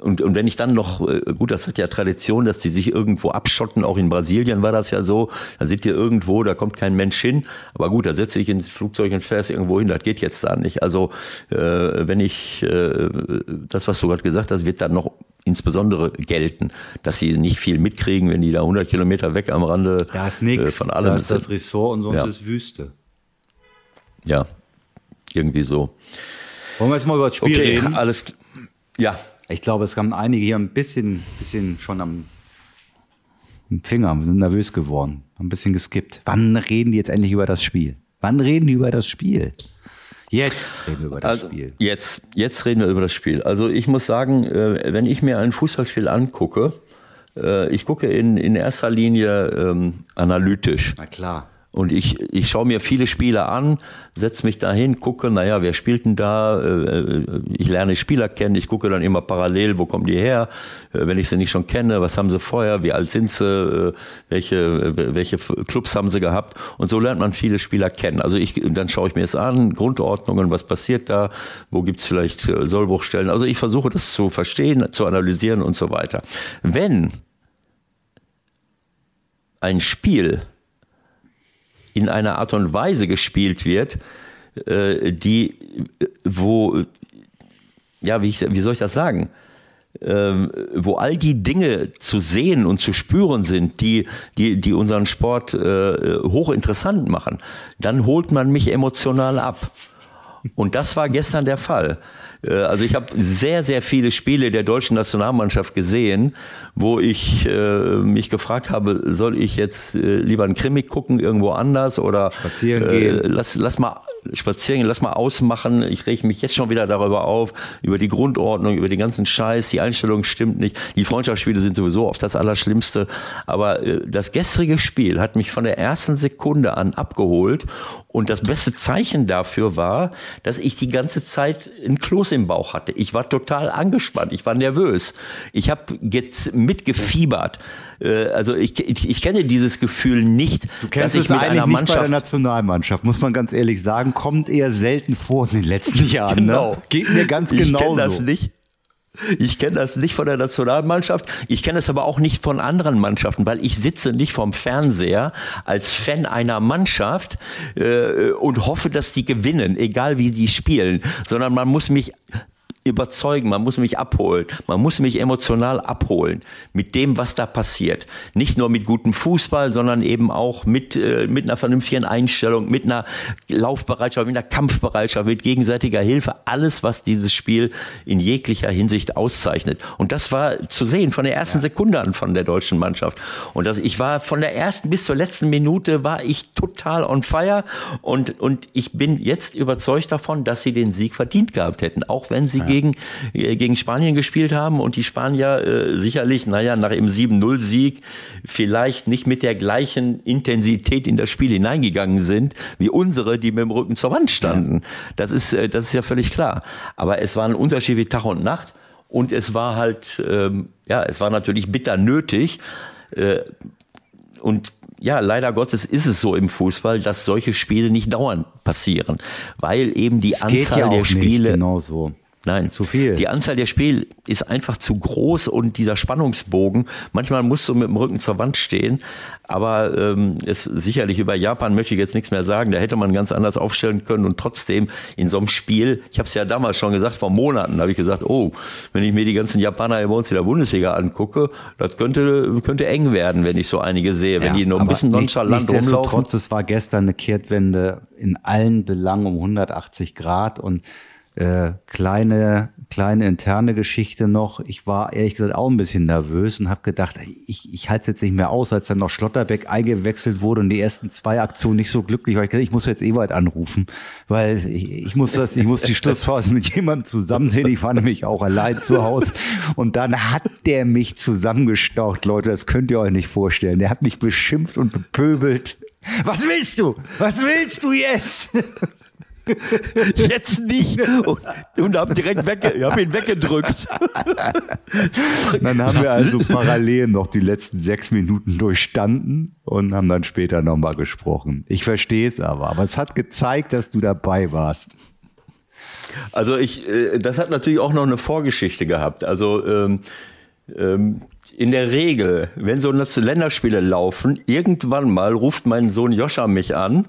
S3: und, und wenn ich dann noch, gut, das hat ja Tradition, dass die sich irgendwo abschotten, auch in Brasilien war das ja so, dann sind die irgendwo, da kommt kein Mensch hin, aber gut, da setze ich ins Flugzeug und fährst irgendwo hin, das geht jetzt da nicht. Also äh, wenn ich äh, das, was du gerade gesagt hast, wird dann noch insbesondere gelten, dass sie nicht viel mitkriegen, wenn die da 100 Kilometer weg am Rande
S2: Da ist nichts.
S3: äh, von allem
S2: da ist das. Ressort und sonst
S3: Ja.
S2: ist Wüste.
S3: Ja, irgendwie so.
S2: Wollen wir jetzt mal über das Spiel
S3: Okay,
S2: reden?
S3: alles, ja,
S2: Ich glaube, es haben einige hier ein bisschen, bisschen schon am, Finger, wir sind nervös geworden, ein bisschen geskippt. Wann reden die jetzt endlich über das Spiel? Wann reden die über das Spiel? Jetzt reden wir über das
S3: Also
S2: Spiel.
S3: jetzt, jetzt reden wir über das Spiel. Also ich muss sagen, äh, wenn ich mir ein Fußballspiel angucke, äh, ich gucke in, in erster Linie ähm, analytisch.
S2: Na klar.
S3: Und ich, ich schaue mir viele Spiele an, setze mich dahin, gucke, naja, wer spielt denn da? Äh, Ich lerne Spieler kennen, ich gucke dann immer parallel, wo kommen die her, Äh, wenn ich sie nicht schon kenne, was haben sie vorher, wie alt sind sie, äh, welche, äh, welche Clubs haben sie gehabt. Und so lernt man viele Spieler kennen. Also ich, dann schaue ich mir es an, Grundordnungen, was passiert da, wo gibt's vielleicht äh, Sollbruchstellen. Also ich versuche das zu verstehen, zu analysieren und so weiter. Wenn ein Spiel in einer Art und Weise gespielt wird, äh, die, äh, wo, ja, wie, ich, wie soll ich das sagen? Ähm, wo all die Dinge zu sehen und zu spüren sind, die, die, die unseren Sport äh, hochinteressant machen, dann holt man mich emotional ab. Und das war gestern der Fall. Äh, Also ich habe sehr, sehr viele Spiele der deutschen Nationalmannschaft gesehen, wo ich äh, mich gefragt habe, soll ich jetzt äh, lieber einen Krimi gucken irgendwo anders oder
S2: Spazieren
S3: äh,
S2: gehen.
S3: lass, lass mal spazieren, gehen, lass mal ausmachen. Ich rege mich jetzt schon wieder darüber auf, über die Grundordnung, über den ganzen Scheiß, die Einstellung stimmt nicht. Die Freundschaftsspiele sind sowieso oft das Allerschlimmste. Aber äh, das gestrige Spiel hat mich von der ersten Sekunde an abgeholt. Und das beste Zeichen dafür war, dass ich die ganze Zeit ein Kloß im Bauch hatte. Ich war total angespannt, ich war nervös. Ich habe jetzt mitgefiebert. Äh, Also ich, ich, ich kenne dieses Gefühl nicht,
S2: Du kennst
S3: dass ich
S2: es
S3: mit
S2: eigentlich
S3: einer
S2: nicht bei der
S3: Mannschaft
S2: Nationalmannschaft, muss man ganz ehrlich sagen. Kommt eher selten vor in den letzten Jahren.
S3: Genau.
S2: Ne? Geht mir ganz
S3: Ich
S2: genauso.
S3: kenne das nicht. Ich kenne das nicht von der Nationalmannschaft. Ich kenne es aber auch nicht von anderen Mannschaften, weil ich sitze nicht vorm Fernseher als Fan einer Mannschaft äh, und hoffe, dass die gewinnen, egal wie die spielen, sondern man muss mich überzeugen, man muss mich abholen, man muss mich emotional abholen mit dem, was da passiert. Nicht nur mit gutem Fußball, sondern eben auch mit, äh, mit einer vernünftigen Einstellung, mit einer Laufbereitschaft, mit einer Kampfbereitschaft, mit gegenseitiger Hilfe. Alles, was dieses Spiel in jeglicher Hinsicht auszeichnet. Und das war zu sehen von der ersten ja. Sekunde an von der deutschen Mannschaft. Und das, ich war von der ersten bis zur letzten Minute war ich total on fire und, und ich bin jetzt überzeugt davon, dass sie den Sieg verdient gehabt hätten, auch wenn sie ja gegen, äh, gegen Spanien gespielt haben und die Spanier äh, sicherlich, naja, nach dem 7-0-Sieg vielleicht nicht mit der gleichen Intensität in das Spiel hineingegangen sind wie unsere, die mit dem Rücken zur Wand standen. Das ist, äh, das ist ja völlig klar. Aber es war ein Unterschied wie Tag und Nacht und es war halt, ähm, ja, es war natürlich bitter nötig. Äh, und ja, leider Gottes ist es so im Fußball, dass solche Spiele nicht dauernd passieren, weil eben die
S2: das
S3: Anzahl
S2: ja
S3: der Spiele
S2: genau so.
S3: Nein, zu viel. Die Anzahl der Spiele ist einfach zu groß und dieser Spannungsbogen, manchmal musst du mit dem Rücken zur Wand stehen, aber ähm, es sicherlich über Japan möchte ich jetzt nichts mehr sagen, da hätte man ganz anders aufstellen können und trotzdem in so einem Spiel, ich habe es ja damals schon gesagt, vor Monaten habe ich gesagt, oh, wenn ich mir die ganzen Japaner bei uns in der Bundesliga angucke, das könnte, könnte eng werden, wenn ich so einige sehe, wenn ja, die nur ein bisschen nonchalant nicht, rumlaufen.
S2: Trotz, es war gestern eine Kehrtwende in allen Belangen um 180 Grad und äh, kleine, kleine interne Geschichte noch. Ich war ehrlich gesagt auch ein bisschen nervös und habe gedacht, ich, ich halte es jetzt nicht mehr aus, als dann noch Schlotterbeck eingewechselt wurde und die ersten zwei Aktionen nicht so glücklich war. Ich, gesagt, ich muss jetzt Ewald anrufen, weil ich, ich muss das, ich muss die Schlussphase mit jemandem zusammen sehen. Ich war nämlich auch allein zu Hause und dann hat der mich zusammengestaucht, Leute. Das könnt ihr euch nicht vorstellen. Der hat mich beschimpft und bepöbelt. Was willst du? Was willst du jetzt?
S3: Jetzt nicht. Und, und hab direkt wegge hab ihn weggedrückt.
S2: Dann haben wir also parallel noch die letzten sechs Minuten durchstanden und haben dann später nochmal gesprochen. Ich verstehe es aber, aber es hat gezeigt, dass du dabei warst.
S3: Also ich, äh, das hat natürlich auch noch eine Vorgeschichte gehabt. Also ähm, ähm, in der Regel, wenn so Länderspiele laufen, irgendwann mal ruft mein Sohn Joscha mich an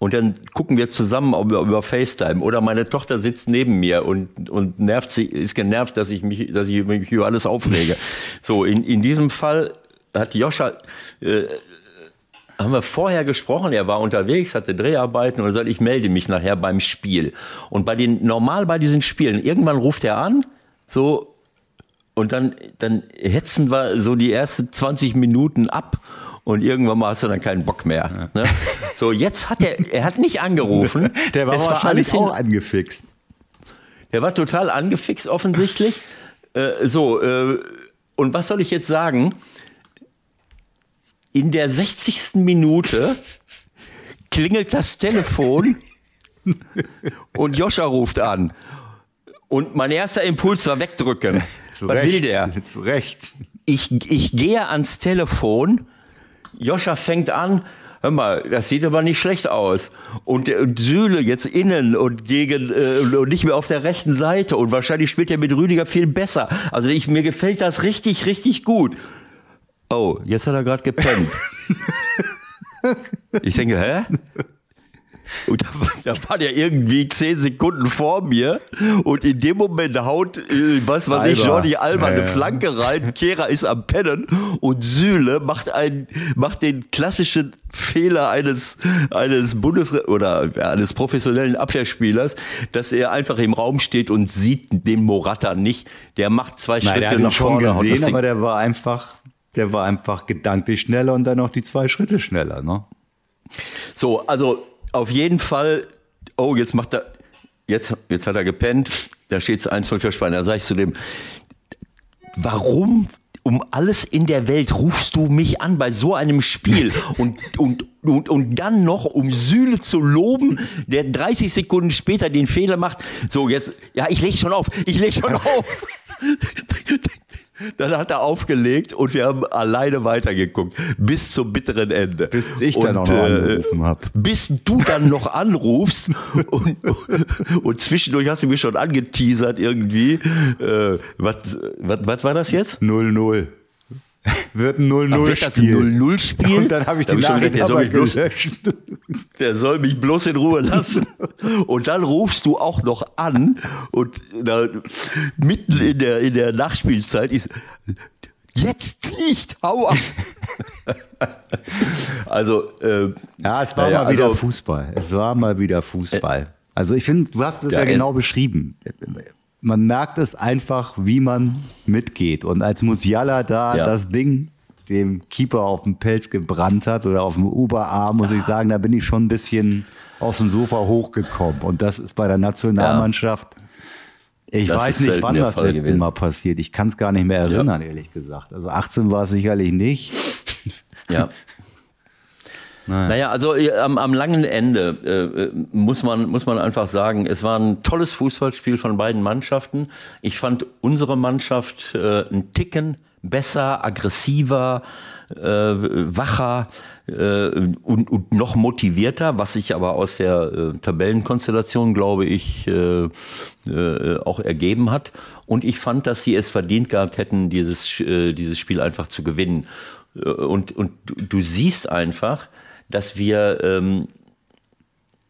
S3: und dann gucken wir zusammen über, über FaceTime oder meine Tochter sitzt neben mir und, und nervt sie, ist genervt, dass ich mich, dass ich mich über alles aufrege. So, in, in diesem Fall hat Joscha, äh, haben wir vorher gesprochen, er war unterwegs, hatte Dreharbeiten und er sagt, ich melde mich nachher beim Spiel. Und bei den, normal bei diesen Spielen, irgendwann ruft er an, so, und dann, dann hetzen wir so die ersten 20 Minuten ab und irgendwann mal hast du dann keinen Bock mehr. Ne? So, jetzt hat er, er hat nicht angerufen.
S2: Der war, es war alles auch angefixt.
S3: Der war total angefixt offensichtlich. Äh, so, äh, und was soll ich jetzt sagen? In der 60. Minute klingelt das Telefon und Joscha ruft an. Und mein erster Impuls war wegdrücken.
S2: Zu Was Recht, will der? Zu Recht.
S3: Ich, ich gehe ans Telefon, Joscha fängt an, hör mal, das sieht aber nicht schlecht aus. Und, und Süle jetzt innen und gegen äh, und nicht mehr auf der rechten Seite. Und wahrscheinlich spielt er mit Rüdiger viel besser. Also ich, mir gefällt das richtig, richtig gut. Oh, jetzt hat er gerade gepennt. ich denke, hä? Und da, da war der irgendwie zehn Sekunden vor mir und in dem Moment haut, äh, was weiß ich, Jordi Alba ja, eine Flanke rein, Kehrer ist am Pennen und Süle macht einen, macht den klassischen Fehler eines, eines Bundes- oder ja, eines professionellen Abwehrspielers, dass er einfach im Raum steht und sieht den Morata nicht. Der macht zwei Nein, Schritte nach vorne.
S2: Gesehen, aber der war einfach, der war einfach gedanklich schneller und dann noch die zwei Schritte schneller, ne?
S3: So, also auf jeden Fall, oh, jetzt macht er, jetzt, jetzt hat er gepennt, da steht es 1-0 für Spanien. Da sage ich zu dem, warum um alles in der Welt rufst du mich an bei so einem Spiel und, und, und, und dann noch, um Süle zu loben, der 30 Sekunden später den Fehler macht. So, jetzt, ja, ich leg schon auf, ich leg schon auf. Dann hat er aufgelegt und wir haben alleine weitergeguckt. Bis zum bitteren Ende.
S2: Bis ich dann und, auch noch äh, angerufen habe.
S3: Bis du dann noch anrufst und, und zwischendurch hast du mich schon angeteasert irgendwie. Äh, was, was, was war das jetzt?
S2: 0-0. wird ein 0-0-Spiel.
S3: 0-0-Spiel?
S2: Und dann habe ich
S3: Da
S2: die
S3: hab
S2: Nachricht
S3: der soll bloß-. Der soll mich bloß in Ruhe lassen. Und dann rufst du auch noch an und da, mitten in der, in der Nachspielzeit ist, jetzt nicht, hau ab. also, äh,
S2: Ja, es war
S3: Naja,
S2: mal wieder
S3: also-
S2: Fußball. Es war mal wieder Fußball. Also ich finde, du hast es ja,
S3: Ja,
S2: genau beschrieben. Man merkt es einfach, wie man mitgeht. Und als Musiala da
S3: Ja.
S2: das Ding dem Keeper auf dem Pelz gebrannt hat oder auf dem Oberarm, muss ich sagen, da bin ich schon ein bisschen aus dem Sofa hochgekommen. Und das ist bei der Nationalmannschaft. Ich
S3: Das
S2: weiß nicht, wann das letzte
S3: gewesen.
S2: Mal passiert. Ich kann es gar nicht mehr erinnern, ehrlich gesagt. Also 18 war es sicherlich nicht.
S3: ja. Naja, also äh, am, am langen Ende äh, äh, muss, man, muss man einfach sagen, es war ein tolles Fußballspiel von beiden Mannschaften. Ich fand unsere Mannschaft äh, einen Ticken besser, aggressiver, äh, wacher äh, und, und noch motivierter, was sich aber aus der äh, Tabellenkonstellation, glaube ich, äh, äh, auch ergeben hat. Und ich fand, dass sie es verdient gehabt hätten, dieses, äh, dieses Spiel einfach zu gewinnen. Äh, Und, und du siehst einfach, dass wir, ähm,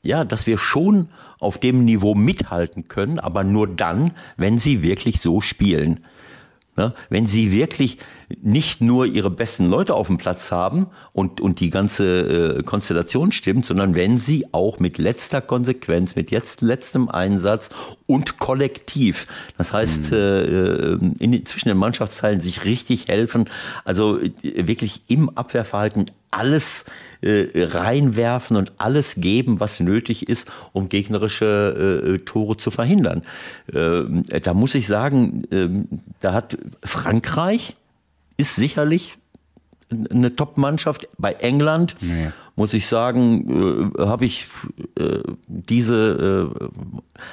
S3: ja, dass wir schon auf dem Niveau mithalten können, aber nur dann, wenn sie wirklich so spielen. Ne? Wenn sie wirklich nicht nur ihre besten Leute auf dem Platz haben und, und die ganze äh, Konstellation stimmt, sondern wenn sie auch mit letzter Konsequenz, mit jetzt letztem Einsatz und kollektiv, das heißt äh, in, den- zwischen den Mannschaftsteilen sich richtig helfen, also äh, wirklich im Abwehrverhalten alles äh, reinwerfen und alles geben, was nötig ist, um gegnerische äh, Tore zu verhindern. Ähm, da muss ich sagen, ähm, da hat Frankreich ist sicherlich eine Top-Mannschaft. Bei England muss ich sagen, äh, habe ich äh, diese, äh,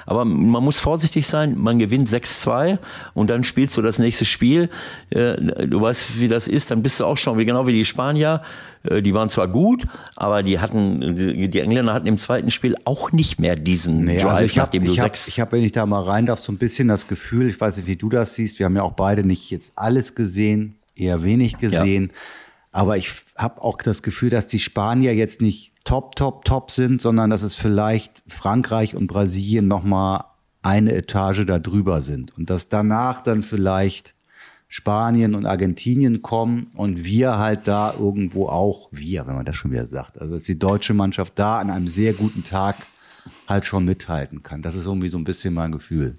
S3: aber man muss vorsichtig sein, man gewinnt 6-2 und dann spielst du das nächste Spiel. Äh, du weißt, wie das ist, dann bist du auch schon, wie genau wie die Spanier, äh, die waren zwar gut, aber die hatten, die, die Engländer hatten im zweiten Spiel auch nicht mehr diesen
S2: Nee,
S3: Drive,
S2: also ich habe,
S3: nachdem du
S2: ich hab,
S3: sechs
S2: ich hab, wenn ich da mal rein darf, so ein bisschen das Gefühl, ich weiß nicht, wie du das siehst, wir haben ja auch beide nicht jetzt alles gesehen, eher wenig gesehen, aber ich habe auch das Gefühl, dass die Spanier jetzt nicht top, top, top sind, sondern dass es vielleicht Frankreich und Brasilien noch mal eine Etage da drüber sind und dass danach dann vielleicht Spanien und Argentinien kommen und wir halt da irgendwo auch, wir, wenn man das schon wieder sagt, also dass die deutsche Mannschaft da an einem sehr guten Tag halt schon mithalten kann. Das ist irgendwie so ein bisschen mein Gefühl.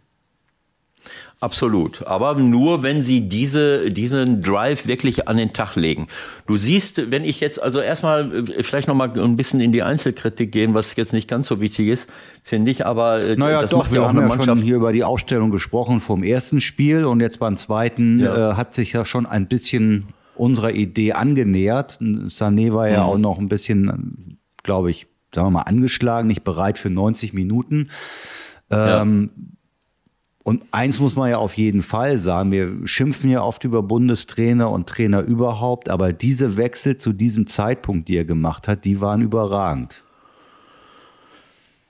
S3: Absolut. Aber nur, wenn sie diese, diesen Drive wirklich an den Tag legen. Du siehst, wenn ich jetzt, also erstmal äh, vielleicht nochmal ein bisschen in die Einzelkritik gehen, was jetzt nicht ganz so wichtig ist, finde ich, aber äh,
S2: Naja,
S3: das
S2: doch,
S3: macht
S2: wir
S3: ja auch
S2: haben
S3: eine
S2: ja
S3: Mannschaft.
S2: schon hier über die Ausstellung gesprochen vom ersten Spiel und jetzt beim zweiten
S3: Ja.
S2: äh, hat sich ja schon ein bisschen unserer Idee angenähert. Sané war
S3: Mhm.
S2: ja auch noch ein bisschen, glaube ich, sagen wir mal, angeschlagen, nicht bereit für 90 Minuten. Ähm, Und eins muss man ja auf jeden Fall sagen, wir schimpfen ja oft über Bundestrainer und Trainer überhaupt, aber diese Wechsel zu diesem Zeitpunkt, die er gemacht hat, die waren überragend.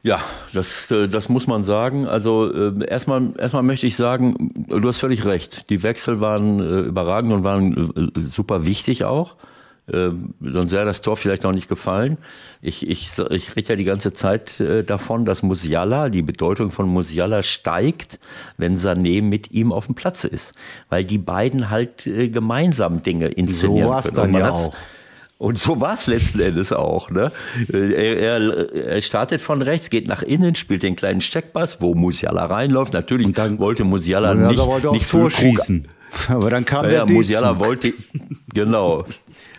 S3: Ja, das, äh, das muss man sagen. Also äh, erstmal, erstmal möchte ich sagen, du hast völlig recht. Die Wechsel waren äh, überragend und waren super wichtig auch. Äh, sonst wäre das Tor vielleicht noch nicht gefallen. Ich, ich, ich rede ja die ganze Zeit äh, davon, dass Musiala, die Bedeutung von Musiala steigt, wenn Sané mit ihm auf dem Platz ist. Weil die beiden halt äh, gemeinsam Dinge inszenieren
S2: So
S3: können.
S2: dann
S3: Und man
S2: ja
S3: hat's-
S2: auch.
S3: und so war es letzten Endes auch. Ne? Er, er, er startet von rechts, geht nach innen, spielt den kleinen Steckpass, wo Musiala reinläuft. Natürlich wollte Musiala nicht,
S2: wollte
S3: nicht
S2: aufs Tor
S3: Füllkrug-
S2: schießen. Aber dann kam
S3: Ja,
S2: der
S3: ja, Musiala wollte, genau.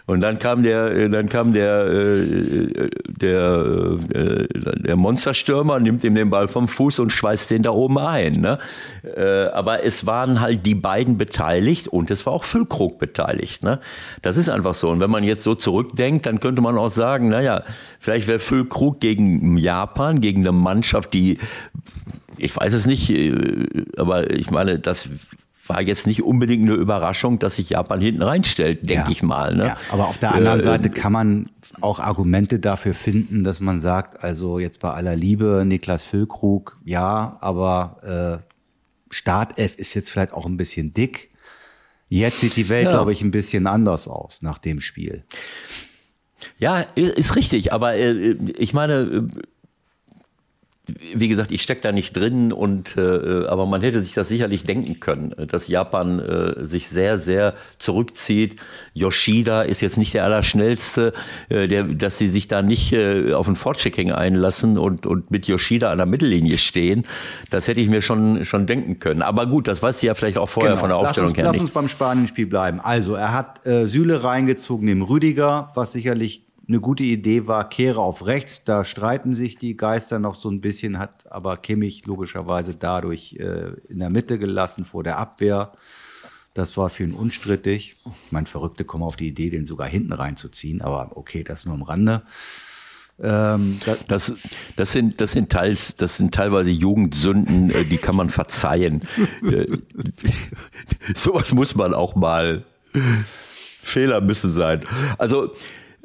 S3: Und dann kam der, dann kam der, äh, der, äh, der Monsterstürmer, nimmt ihm den Ball vom Fuß und schweißt den da oben ein. Ne? Äh, aber es waren halt die beiden beteiligt und es war auch Füllkrug beteiligt. Ne? Das ist einfach so. Und wenn man jetzt so zurückdenkt, dann könnte man auch sagen, naja, vielleicht wäre Füllkrug gegen Japan, gegen eine Mannschaft, die, ich weiß es nicht, äh, aber ich meine, das war jetzt nicht unbedingt eine Überraschung, dass sich Japan hinten reinstellt, denke
S2: Ja.
S3: ich mal. Ne?
S2: Ja, aber auf der anderen
S3: Äh,
S2: Seite kann man auch Argumente dafür finden, dass man sagt, also jetzt bei aller Liebe, Niklas Füllkrug, ja, aber äh, Startelf ist jetzt vielleicht auch ein bisschen dick. Jetzt sieht die Welt, ja. glaube ich, ein bisschen anders aus nach dem Spiel.
S3: Ja, ist richtig, aber äh, ich meine, wie gesagt, ich stecke da nicht drin und äh, aber man hätte sich das sicherlich denken können, dass Japan äh, sich sehr sehr zurückzieht. Yoshida ist jetzt nicht der allerschnellste, äh, der, dass sie sich da nicht äh, auf ein Fortchecking einlassen und und mit Yoshida an der Mittellinie stehen. Das hätte ich mir schon schon denken können. Aber gut, das weiß sie ja vielleicht auch vorher genau. von der Aufstellung
S2: lass
S3: uns, her
S2: lass nicht. Uns beim Spanien-Spiel bleiben. Also er hat äh, Süle reingezogen, dem Rüdiger, was sicherlich eine gute Idee war, Kehre auf rechts. Da streiten sich die Geister noch so ein bisschen, hat aber Kimmich logischerweise dadurch äh, in der Mitte gelassen vor der Abwehr. Das war für ihn unstrittig. Ich meine, Verrückte kommen auf die Idee, den sogar hinten reinzuziehen, aber okay, das nur am Rande.
S3: Ähm, das, das, sind, das, sind teils, das sind teilweise Jugendsünden, äh, die kann man verzeihen. äh, sowas muss man auch mal. Fehler müssen sein. Also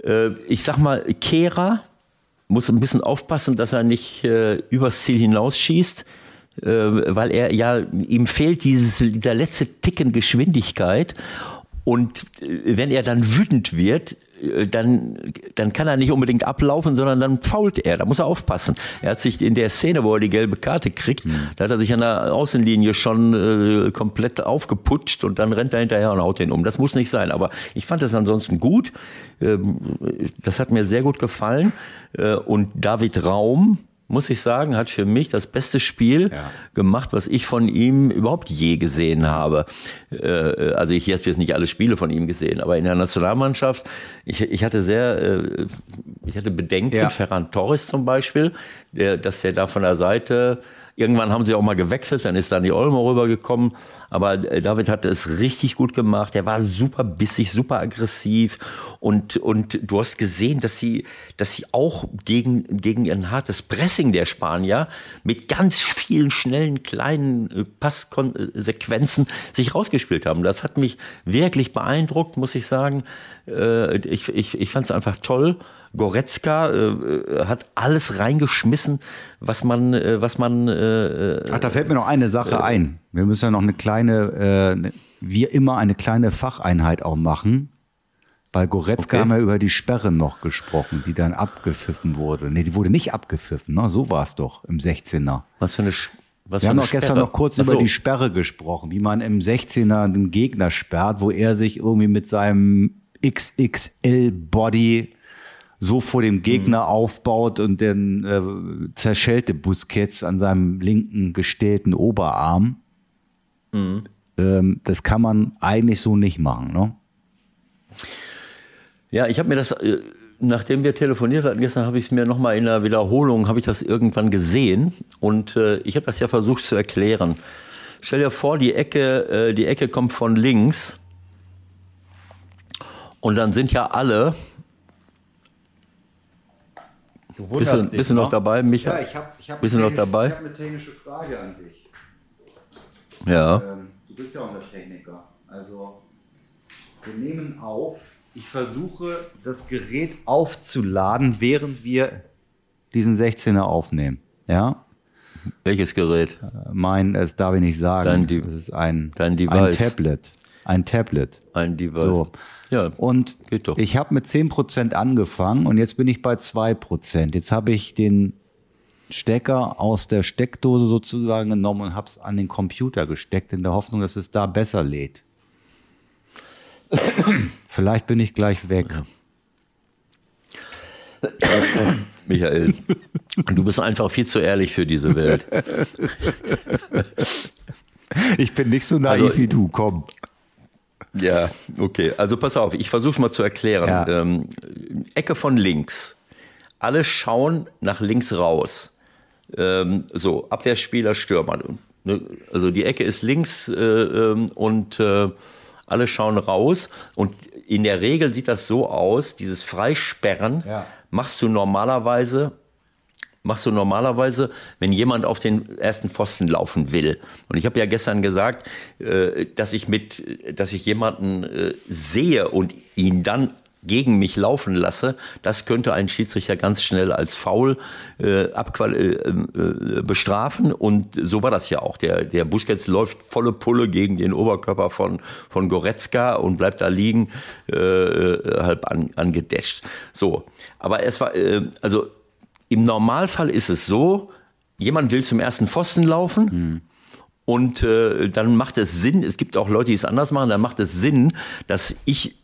S3: äh, ich sag mal, Kehrer muss ein bisschen aufpassen, dass er nicht äh, übers Ziel hinausschießt, äh, weil er ja, ihm fehlt dieses, dieser letzte Ticken Geschwindigkeit. Und äh, wenn er dann wütend wird, dann, dann kann er nicht unbedingt ablaufen, sondern dann fault er. Da muss er aufpassen. Er hat sich in der Szene, wo er die gelbe Karte kriegt, mhm. da hat er sich an der Außenlinie schon äh, komplett aufgeputscht und dann rennt er hinterher und haut ihn um. Das muss nicht sein. Aber ich fand es ansonsten gut. Ähm, das hat mir sehr gut gefallen. Äh, und David Raum, muss ich sagen, hat für mich das beste Spiel ja. gemacht, was ich von ihm überhaupt je gesehen habe. Äh, also ich habe jetzt nicht alle Spiele von ihm gesehen, aber in der Nationalmannschaft, ich, ich hatte sehr, äh, ich hatte Bedenken, ja. Ferran Torres zum Beispiel, der, dass der da von der Seite Irgendwann haben sie auch mal gewechselt, dann ist dann die Olmo rübergekommen. Aber äh, David hat es richtig gut gemacht. Er war super bissig, super aggressiv. Und, und du hast gesehen, dass sie, dass sie auch gegen, gegen ein hartes Pressing der Spanier mit ganz vielen schnellen kleinen äh, Passsequenzen sich rausgespielt haben. Das hat mich wirklich beeindruckt, muss ich sagen. Äh, ich, ich, ich fand es einfach toll. Goretzka äh, hat alles reingeschmissen, was man, äh, was man. Äh,
S2: Ach, da fällt mir noch eine Sache ein. Wir müssen ja noch eine kleine, äh, wie immer eine kleine Facheinheit auch machen. Bei Goretzka okay. haben wir über die Sperre noch gesprochen, die dann abgepfiffen wurde. Nee, die wurde nicht abgepfiffen, ne? so war es doch im 16er.
S3: Was für eine was
S2: wir haben doch gestern noch kurz so. über die Sperre gesprochen, wie man im 16er den Gegner sperrt, wo er sich irgendwie mit seinem XXL-Body so vor dem Gegner mhm. aufbaut und dann äh, zerschellte Busquets an seinem linken gestählten Oberarm. Mhm. Ähm, das kann man eigentlich so nicht machen, ne?
S3: Ja, ich habe mir das, äh, nachdem wir telefoniert hatten gestern, habe ich es mir nochmal in der Wiederholung, habe ich das irgendwann gesehen und äh, ich habe das ja versucht zu erklären. Stell dir vor, die Ecke, äh, die Ecke kommt von links und dann sind ja alle Du bist du, bist du noch dabei, Micha?
S2: Ja, ich habe ich hab bist du noch dabei? Ich habe eine technische Frage an dich.
S3: Ja. Ähm,
S2: du bist ja unser Techniker. Also, wir nehmen auf. Ich versuche, das Gerät aufzuladen, während wir diesen 16er aufnehmen. Ja?
S3: Welches Gerät?
S2: Äh, mein, das darf ich nicht sagen.
S3: Dein,
S2: das ist ein,
S3: dein Device.
S2: ein Tablet. Ein Tablet.
S3: Ein Device.
S2: So.
S3: Ja,
S2: und ich habe mit 10% angefangen und jetzt bin ich bei 2%. Jetzt habe ich den Stecker aus der Steckdose sozusagen genommen und habe es an den Computer gesteckt, in der Hoffnung, dass es da besser lädt. Vielleicht bin ich gleich weg.
S3: Michael, du bist einfach viel zu ehrlich für diese Welt.
S2: Ich bin nicht so naiv also, wie du, komm.
S3: Ja, okay. Also pass auf, ich versuche mal zu erklären. Ja. Ähm, Ecke von links. Alle schauen nach links raus. Ähm, so, Abwehrspieler, Stürmer. Ne, also die Ecke ist links äh, ähm, und äh, alle schauen raus. Und in der Regel sieht das so aus, dieses Freisperren ja. machst du normalerweise machst du normalerweise, wenn jemand auf den ersten Pfosten laufen will. Und ich habe ja gestern gesagt, äh, dass ich mit, dass ich jemanden äh, sehe und ihn dann gegen mich laufen lasse, das könnte ein Schiedsrichter ganz schnell als faul äh, abqual äh, äh, bestrafen. Und so war das ja auch. Der, der Busquets läuft volle Pulle gegen den Oberkörper von, von Goretzka und bleibt da liegen, äh, halb an, angedäscht. So, aber es war, äh, also im Normalfall ist es so, jemand will zum ersten Pfosten laufen. Mhm. Und äh, dann macht es Sinn, es gibt auch Leute, die es anders machen, dann macht es Sinn, dass ich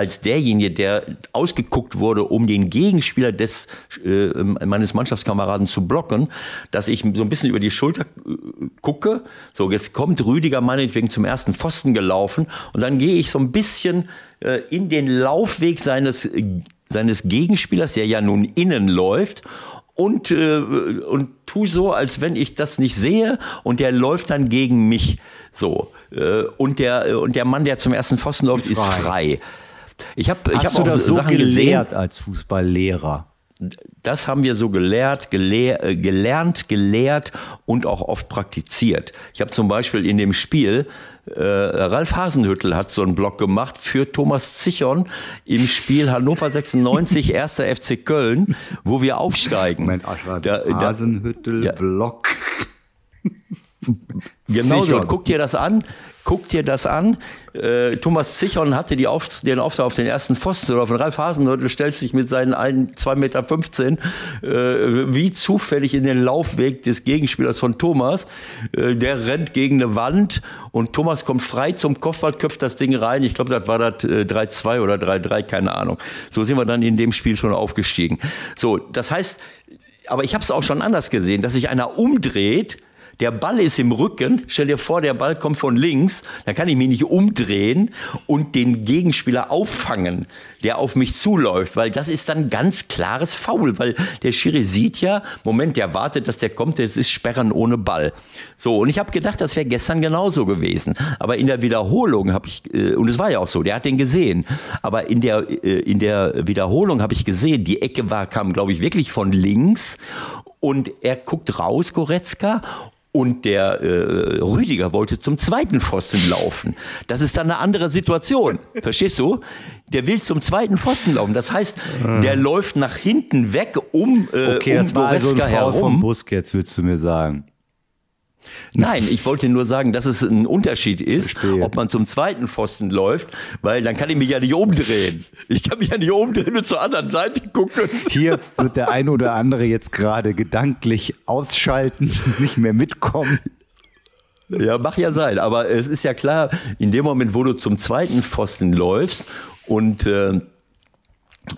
S3: als derjenige, der ausgeguckt wurde, um den Gegenspieler des äh, meines Mannschaftskameraden zu blocken, dass ich so ein bisschen über die Schulter äh, gucke. So, jetzt kommt Rüdiger meinetwegen zum ersten Pfosten gelaufen und dann gehe ich so ein bisschen äh, in den Laufweg seines seines Gegenspielers, der ja nun innen läuft und, äh, und tu so, als wenn ich das nicht sehe und der läuft dann gegen mich. So. Äh, und, der, und der Mann, der zum ersten Pfosten läuft, ist frei. Ist frei. Ich habe ich hab auch
S2: das
S3: so Sachen
S2: gelehrt
S3: gesehen,
S2: als Fußballlehrer.
S3: Das haben wir so gelehrt, gelehr, äh, gelernt, gelehrt und auch oft praktiziert. Ich habe zum Beispiel in dem Spiel, äh, Ralf Hasenhüttel hat so einen Block gemacht für Thomas Zichon im Spiel Hannover 96, erster FC Köln, wo wir aufsteigen.
S2: Moment, da, Hasenhüttel, ja. Block.
S3: Genau so, guck dir das an. Guck dir das an. Äh, Thomas Zichon hatte die auf, den Auftrag auf den ersten Pfosten oder von Ralf Hasenhüttl stellt sich mit seinen 2,15 Meter äh, wie zufällig in den Laufweg des Gegenspielers von Thomas. Äh, der rennt gegen eine Wand und Thomas kommt frei zum Kopfball, köpft das Ding rein. Ich glaube, das war das äh, 3-2 oder 3-3, keine Ahnung. So sind wir dann in dem Spiel schon aufgestiegen. So, das heißt, aber ich habe es auch schon anders gesehen, dass sich einer umdreht, der Ball ist im Rücken. Stell dir vor, der Ball kommt von links. Dann kann ich mich nicht umdrehen und den Gegenspieler auffangen, der auf mich zuläuft, weil das ist dann ganz klares Foul, weil der Schiri sieht ja, Moment, der wartet, dass der kommt, das ist Sperren ohne Ball. So, und ich habe gedacht, das wäre gestern genauso gewesen. Aber in der Wiederholung habe ich, äh, und es war ja auch so, der hat den gesehen, aber in der, äh, in der Wiederholung habe ich gesehen, die Ecke war, kam, glaube ich, wirklich von links und er guckt raus, Goretzka, und der äh, Rüdiger wollte zum zweiten Pfosten laufen. Das ist dann eine andere Situation. Verstehst du? Der will zum zweiten Pfosten laufen. Das heißt, der läuft nach hinten weg um, äh,
S2: okay,
S3: um
S2: Goretzka also herum. Vom Busquets, würdest du mir sagen.
S3: Nein, ich wollte nur sagen, dass es ein Unterschied ist, Verstehe. ob man zum zweiten Pfosten läuft, weil dann kann ich mich ja nicht umdrehen. Ich kann mich ja nicht umdrehen und zur anderen Seite gucken.
S2: Hier wird der eine oder andere jetzt gerade gedanklich ausschalten, nicht mehr mitkommen.
S3: Ja, mach ja sein. Aber es ist ja klar, in dem Moment, wo du zum zweiten Pfosten läufst und äh,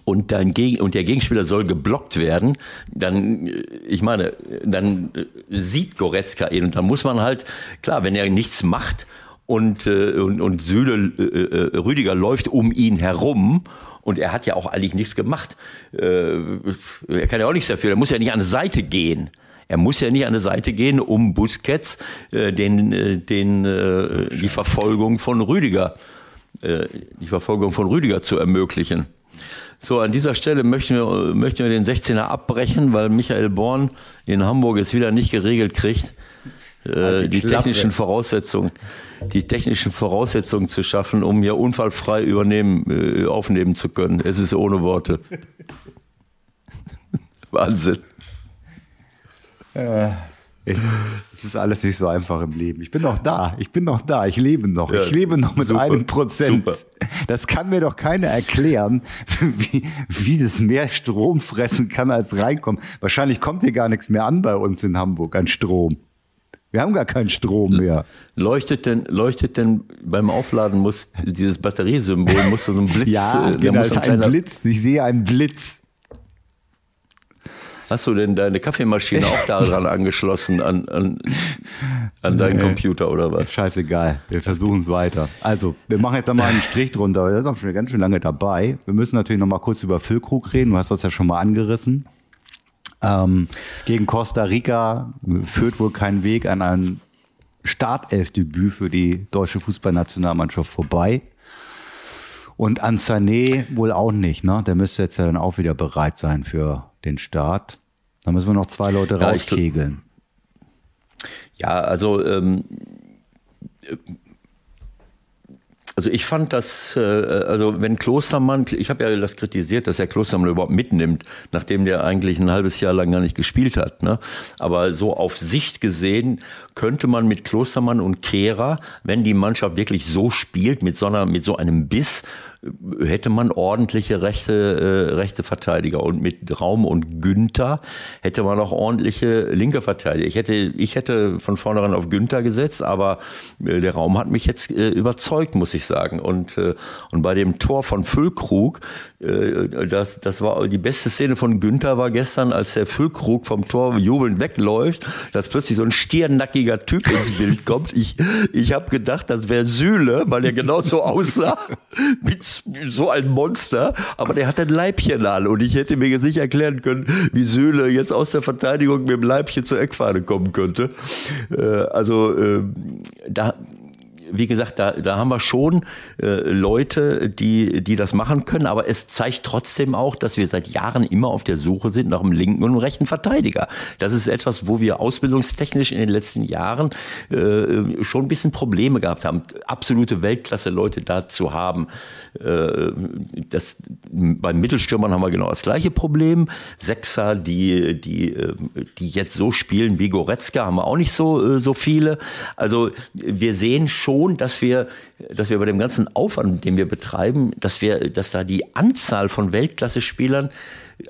S3: und, dein Gegen und der Gegenspieler soll geblockt werden, dann, ich meine, dann sieht Goretzka ihn und dann muss man halt, klar, wenn er nichts macht und, äh, und, und Süle, äh, äh, Rüdiger läuft um ihn herum und er hat ja auch eigentlich nichts gemacht. Er kann ja auch nichts dafür, er muss ja nicht an die Seite gehen. Er muss ja nicht an die Seite gehen, um Busquets den, den, die Verfolgung von Rüdiger, die Verfolgung von Rüdiger zu ermöglichen. So, an dieser Stelle möchten wir, möchten wir den 16er abbrechen, weil Michael Born in Hamburg es wieder nicht geregelt kriegt, äh, die, die technischen Voraussetzungen, die technischen Voraussetzungen zu schaffen, um hier unfallfrei übernehmen, äh, aufnehmen zu können. Es ist ohne Worte. Wahnsinn.
S2: Äh. Es ist alles nicht so einfach im Leben. Ich bin noch da. Ich bin noch da. Ich lebe noch. Ja, ich lebe noch mit super, einem Prozent. Super. Das kann mir doch keiner erklären, wie, wie das mehr Strom fressen kann, als reinkommt. Wahrscheinlich kommt hier gar nichts mehr an bei uns in Hamburg an Strom. Wir haben gar keinen Strom mehr.
S3: Leuchtet denn, leuchtet denn beim Aufladen muss dieses Batteriesymbol, muss so ein Blitz,
S2: ja, äh, genau, muss ein, ein Blitz. Ich sehe einen Blitz.
S3: Hast du denn deine Kaffeemaschine auch daran angeschlossen an, an, an deinen nee. Computer oder was?
S2: Scheißegal, wir versuchen es weiter. Also, wir machen jetzt nochmal einen Strich drunter. Wir sind auch schon ganz schön lange dabei. Wir müssen natürlich nochmal kurz über Füllkrug reden. Du hast das ja schon mal angerissen. Ähm, gegen Costa Rica führt wohl kein Weg an ein Startelfdebüt für die deutsche Fußballnationalmannschaft vorbei. Und an Sané wohl auch nicht, ne? Der müsste jetzt ja dann auch wieder bereit sein für den Start. Da müssen wir noch zwei Leute ja, rauskegeln.
S3: Ja, also, ähm, Also ich fand das, äh, also wenn Klostermann, ich habe ja das kritisiert, dass er Klostermann überhaupt mitnimmt, nachdem der eigentlich ein halbes Jahr lang gar nicht gespielt hat. Ne? Aber so auf Sicht gesehen könnte man mit Klostermann und Kehrer, wenn die Mannschaft wirklich so spielt, mit so, einer, mit so einem Biss, hätte man ordentliche rechte, äh, rechte Verteidiger. Und mit Raum und Günther hätte man auch ordentliche linke Verteidiger. Ich hätte, ich hätte von vornherein auf Günther gesetzt, aber äh, der Raum hat mich jetzt äh, überzeugt, muss ich sagen. Und, äh, und bei dem Tor von Füllkrug, äh, das, das war die beste Szene von Günther war gestern, als der Füllkrug vom Tor jubelnd wegläuft, dass plötzlich so ein stiernackiger Typ ins Bild kommt. Ich, ich habe gedacht, das wäre Sühle, weil er genauso aussah mit so ein Monster, aber der hat ein Leibchen an und ich hätte mir jetzt nicht erklären können, wie Sühle jetzt aus der Verteidigung mit dem Leibchen zur Eckfahne kommen könnte. Äh, also äh, da wie gesagt, da, da haben wir schon äh, Leute, die, die das machen können, aber es zeigt trotzdem auch, dass wir seit Jahren immer auf der Suche sind nach einem linken und einem rechten Verteidiger. Das ist etwas, wo wir ausbildungstechnisch in den letzten Jahren äh, schon ein bisschen Probleme gehabt haben, absolute Weltklasse-Leute da zu haben. Äh, das, beim Mittelstürmern haben wir genau das gleiche Problem. Sechser, die, die, äh, die jetzt so spielen wie Goretzka, haben wir auch nicht so, äh, so viele. Also wir sehen schon, schon, dass wir, dass wir bei dem ganzen Aufwand, den wir betreiben, dass wir, dass da die Anzahl von Weltklasse-Spielern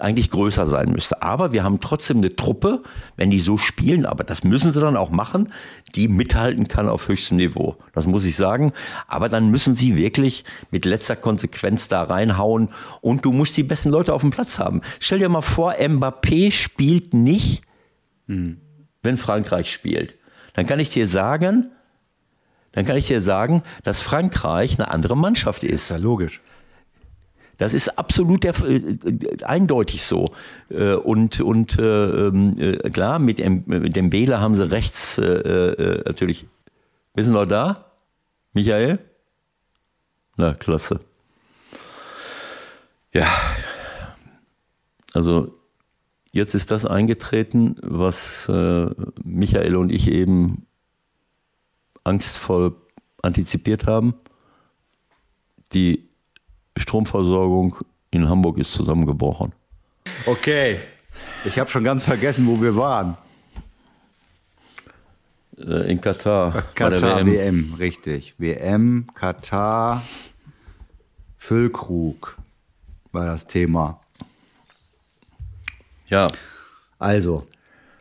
S3: eigentlich größer sein müsste. Aber wir haben trotzdem eine Truppe, wenn die so spielen, aber das müssen sie dann auch machen, die mithalten kann auf höchstem Niveau. Das muss ich sagen. Aber dann müssen sie wirklich mit letzter Konsequenz da reinhauen und du musst die besten Leute auf dem Platz haben. Stell dir mal vor, Mbappé spielt nicht, hm. wenn Frankreich spielt. Dann kann ich dir sagen, dann kann ich dir sagen, dass Frankreich eine andere Mannschaft ist.
S2: Ja, logisch.
S3: Das ist absolut der, äh, eindeutig so. Äh, und, und äh, ähm, äh, klar, mit dem, mit dem Bela haben sie rechts äh, äh, natürlich. Bist du noch da? Michael? Na, klasse. Ja, also jetzt ist das eingetreten, was Michael und ich eben angstvoll antizipiert haben. Die Stromversorgung in Hamburg ist zusammengebrochen.
S2: Okay, ich habe schon ganz vergessen, wo wir waren.
S3: Äh, in Katar.
S2: Katar WM. WM, richtig. WM, Katar, Füllkrug war das Thema.
S3: Ja.
S2: Also,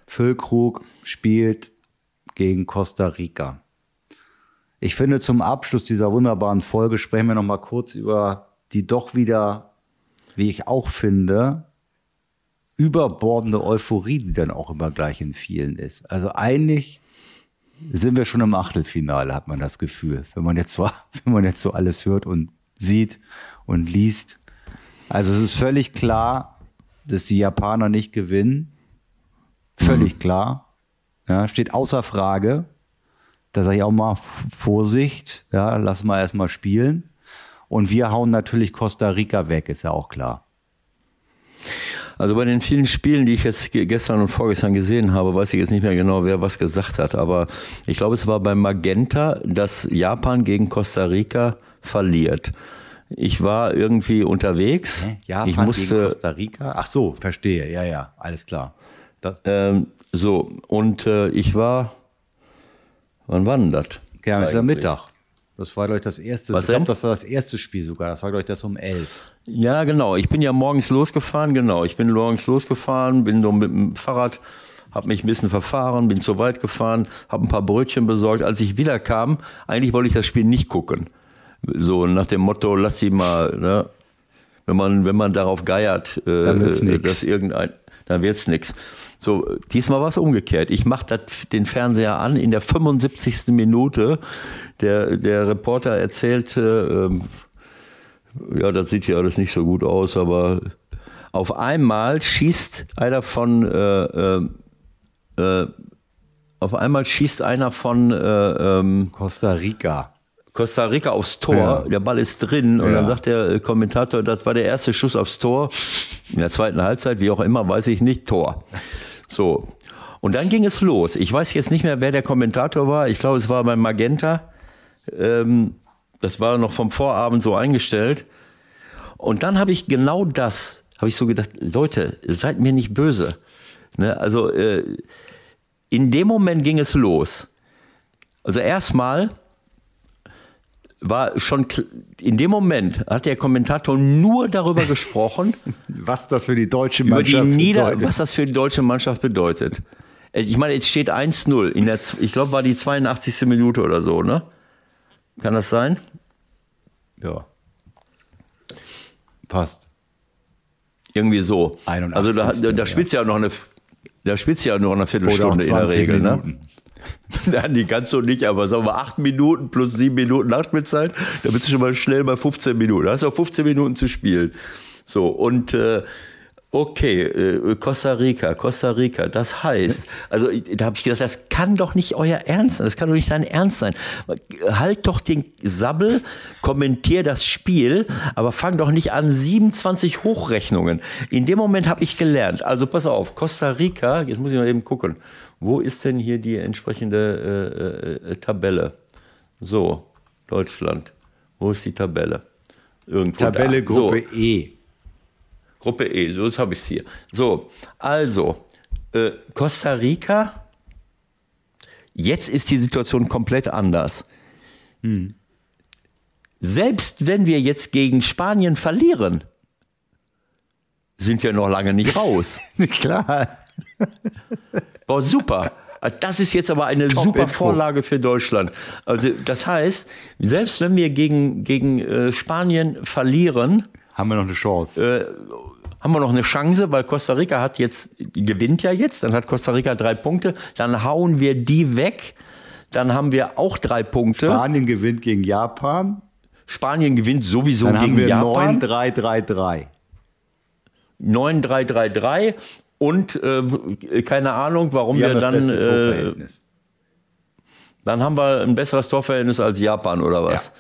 S2: Füllkrug spielt gegen Costa Rica. Ich finde, zum Abschluss dieser wunderbaren Folge sprechen wir noch mal kurz über die doch wieder, wie ich auch finde, überbordende Euphorie, die dann auch immer gleich in vielen ist. Also eigentlich sind wir schon im Achtelfinale, hat man das Gefühl, wenn man jetzt so, wenn man jetzt so alles hört und sieht und liest. Also es ist völlig klar, dass die Japaner nicht gewinnen. Völlig mhm. klar. Ja, steht außer Frage da sage ich auch mal Vorsicht, ja, lass mal erstmal spielen. Und wir hauen natürlich Costa Rica weg, ist ja auch klar.
S3: Also bei den vielen Spielen, die ich jetzt gestern und vorgestern gesehen habe, weiß ich jetzt nicht mehr genau, wer was gesagt hat. Aber ich glaube, es war bei Magenta, dass Japan gegen Costa Rica verliert. Ich war irgendwie unterwegs.
S2: Hä? Japan
S3: ich musste,
S2: gegen Costa Rica? Ach so, verstehe. Ja, ja, alles klar.
S3: Ähm, so, und äh, ich war Wann war denn das?
S2: Ja, das ist Mittag. Das war, glaube ich, das erste.
S3: Was
S2: ich glaube, das war das erste Spiel sogar. Das war, glaube ich, das um elf.
S3: Ja, genau. Ich bin ja morgens losgefahren, genau. Ich bin morgens losgefahren, bin so mit dem Fahrrad, habe mich ein bisschen verfahren, bin zu weit gefahren, habe ein paar Brötchen besorgt. Als ich wiederkam, eigentlich wollte ich das Spiel nicht gucken. So nach dem Motto, lass sie mal, ne? wenn man, wenn man darauf geiert, äh, dass irgendein, dann wird's nix. So, diesmal war es umgekehrt. Ich mache den Fernseher an in der 75. Minute. Der, der Reporter erzählte, ähm, ja, das sieht ja alles nicht so gut aus, aber auf einmal schießt einer von äh, äh, äh, auf einmal schießt einer von äh, ähm,
S2: Costa Rica.
S3: Costa Rica aufs Tor, ja. der Ball ist drin und ja. dann sagt der Kommentator, das war der erste Schuss aufs Tor. In der zweiten Halbzeit, wie auch immer, weiß ich nicht, Tor. So. Und dann ging es los. Ich weiß jetzt nicht mehr, wer der Kommentator war. Ich glaube, es war bei Magenta. Ähm, Das war noch vom Vorabend so eingestellt. Und dann habe ich genau das, habe ich so gedacht, Leute, seid mir nicht böse. Ne? Also äh, in dem Moment ging es los. Also erstmal war schon in dem Moment hat der Kommentator nur darüber gesprochen,
S2: was das für die deutsche
S3: über die
S2: Mannschaft
S3: Nieder
S2: bedeutet.
S3: was das für die deutsche Mannschaft bedeutet. Äh, Ich meine, jetzt steht 1-0 in der ich glaube war die 82. Minute oder so, ne? Kann das sein?
S2: Ja. Passt.
S3: Irgendwie so.
S2: 81.
S3: Also da, da, da du ja noch eine da spielst du ja noch eine Viertelstunde in der
S2: 20
S3: Regel, ne? Ja, die kannst du nicht, aber sagen wir acht Minuten plus sieben Minuten Nachspielzeit, da bist du schon mal schnell bei 15 Minuten. Da hast du auch 15 Minuten zu spielen. So, und äh, okay, äh, Costa Rica, Costa Rica, das heißt, also da habe ich gedacht, das kann doch nicht euer Ernst sein, das kann doch nicht dein Ernst sein. Halt doch den Sabbel, kommentier das Spiel, aber fang doch nicht an 27 Hochrechnungen. In dem Moment habe ich gelernt, also pass auf, Costa Rica, jetzt muss ich mal eben gucken, wo ist denn hier die entsprechende äh, äh, Tabelle? So, Deutschland, wo ist die Tabelle? Irgendwo
S2: Tabelle
S3: da.
S2: Gruppe
S3: So.
S2: E.
S3: Gruppe E, so habe ich es hier. So, also, äh, Costa Rica, jetzt ist die Situation komplett anders. Selbst wenn wir jetzt gegen Spanien verlieren, sind wir noch lange nicht raus.
S2: Klar.
S3: Boah, super. Das ist jetzt aber eine
S2: Top
S3: super
S2: Info.
S3: Vorlage für Deutschland. Also das heißt, selbst wenn wir gegen, gegen äh, Spanien verlieren,
S2: Haben wir noch eine Chance.
S3: äh, haben wir noch eine Chance, weil Costa Rica hat jetzt, gewinnt ja jetzt, dann hat Costa Rica drei Punkte, dann hauen wir die weg, dann haben wir auch drei Punkte.
S2: Spanien gewinnt gegen Japan.
S3: Spanien gewinnt sowieso
S2: Dann haben
S3: gegen
S2: wir
S3: Japan.
S2: 9-3-3-3.
S3: 9-3-3-3 und äh, keine Ahnung, warum wir
S2: das
S3: dann, äh, dann haben wir ein besseres Torverhältnis als Japan oder was?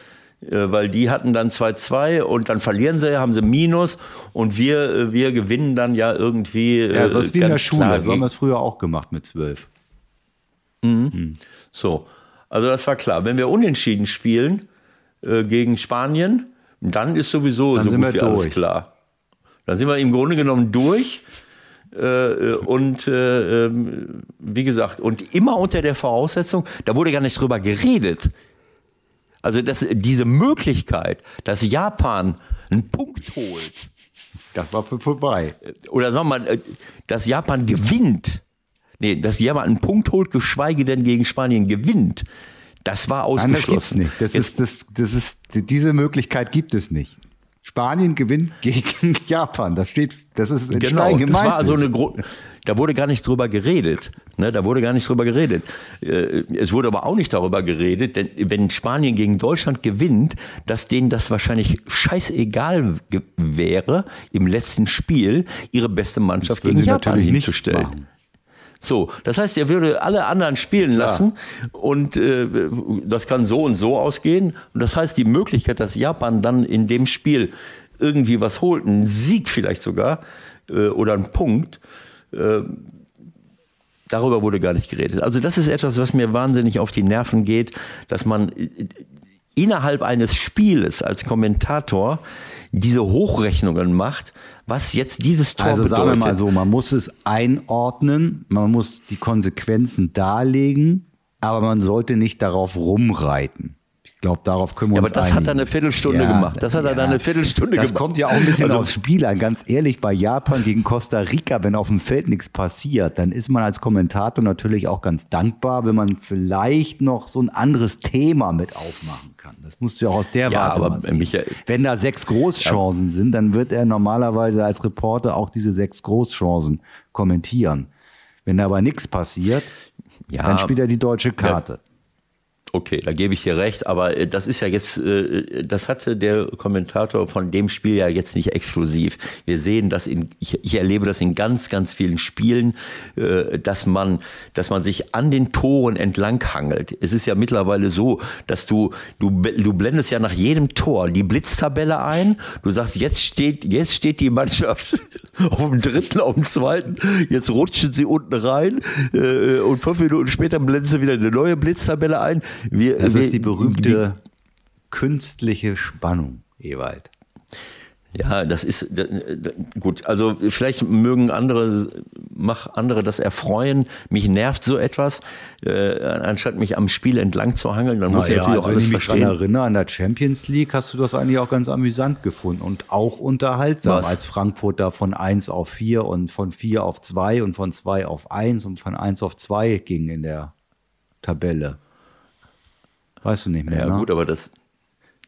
S3: Äh, Weil die hatten dann 2-2 und dann verlieren sie, haben sie Minus und wir, äh, wir gewinnen dann ja irgendwie.
S2: Ja, das
S3: äh,
S2: ist wie in der Schule. So haben wir es früher auch gemacht mit 12.
S3: So, also das war klar. Wenn wir unentschieden spielen äh, gegen Spanien, dann ist sowieso
S2: Dann
S3: so gut
S2: wir
S3: wie alles
S2: durch.
S3: klar. Dann sind wir im Grunde genommen durch. Äh, äh, und äh, ähm, wie gesagt, und immer unter der Voraussetzung, da wurde gar nicht drüber geredet. Also dass diese Möglichkeit, dass Japan einen Punkt holt,
S2: Das war für vorbei.
S3: oder sagen wir mal, äh, dass Japan gewinnt. Nee, dass Japan einen Punkt holt, geschweige denn gegen Spanien gewinnt. Das war
S2: Nein, das gibt's
S3: ausgeschlossen.
S2: nicht. Das
S3: Jetzt,
S2: ist, das, das ist, diese Möglichkeit gibt es nicht. Spanien gewinnt gegen Japan. Das steht, das ist in
S3: genau,
S2: Stein
S3: das
S2: gemeißelt.
S3: war also eine Gro da wurde gar nicht drüber geredet. Ne, da wurde gar nicht drüber geredet. Äh, es wurde aber auch nicht darüber geredet, denn wenn Spanien gegen Deutschland gewinnt, dass denen das wahrscheinlich scheißegal wäre, im letzten Spiel ihre beste Mannschaft gegen Japan hinzustellen. So, das heißt, er würde alle anderen spielen lassen und äh, das kann so und so ausgehen. Und das heißt, die Möglichkeit, dass Japan dann in dem Spiel irgendwie was holt, einen Sieg vielleicht sogar äh, oder einen Punkt, äh, darüber wurde gar nicht geredet. Also das ist etwas, was mir wahnsinnig auf die Nerven geht, dass man äh, innerhalb eines Spieles als Kommentator diese Hochrechnungen macht, was jetzt dieses Tor
S2: Also sagen wir
S3: bedeutet.
S2: mal so, man muss es einordnen, man muss die Konsequenzen darlegen, aber man sollte nicht darauf rumreiten. Ich glaube, darauf können wir
S3: Ja,
S2: uns
S3: aber das hat er eine Viertelstunde gemacht. Das hat er dann eine Viertelstunde
S2: das
S3: gemacht.
S2: kommt ja auch ein bisschen
S3: Also-
S2: aufs Spiel an. Ganz ehrlich, bei Japan gegen Costa Rica, wenn auf dem Feld nichts passiert, dann ist man als Kommentator natürlich auch ganz dankbar, wenn man vielleicht noch so ein anderes Thema mit aufmachen kann. Das musst du ja auch aus der
S3: Ja,
S2: Warte
S3: aber,
S2: sehen.
S3: Michael-
S2: Wenn da sechs Großchancen sind, dann wird er normalerweise als Reporter auch diese sechs Großchancen kommentieren. Wenn da aber nichts passiert,
S3: Ja,
S2: dann spielt er die deutsche Karte.
S3: Okay, da gebe ich dir recht, aber äh, das ist ja jetzt, äh, das hatte der Kommentator von dem Spiel ja jetzt nicht exklusiv. Wir sehen das in, ich, ich erlebe das in ganz, ganz vielen Spielen, äh, dass man, dass man sich an den Toren entlang hangelt. Es ist ja mittlerweile so, dass du, du, du blendest ja nach jedem Tor die Blitztabelle ein. Du sagst, jetzt steht, jetzt steht die Mannschaft auf dem dritten, auf dem zweiten, jetzt rutschen sie unten rein äh, und fünf Minuten später blenden sie wieder eine neue Blitztabelle ein. Wir,
S2: Das
S3: wir,
S2: ist die berühmte künstliche Spannung, Ewald.
S3: Ja, das ist gut. Also vielleicht mögen andere, mach andere das erfreuen. Mich nervt so etwas, äh, anstatt mich am Spiel entlang zu hangeln. Dann muss
S2: Na
S3: ich natürlich
S2: also
S3: auch alles
S2: wenn ich mich
S3: verstehen.
S2: daran erinnere, an der Champions League hast du das eigentlich auch ganz amüsant gefunden und auch unterhaltsam,
S3: Was?
S2: als Frankfurt da von 1 auf 4 und von 4 auf 2 und von 2 auf 1 und von 1 auf 2 ging in der Tabelle. Weißt du nicht mehr,
S3: Ja
S2: ne?
S3: gut, aber das,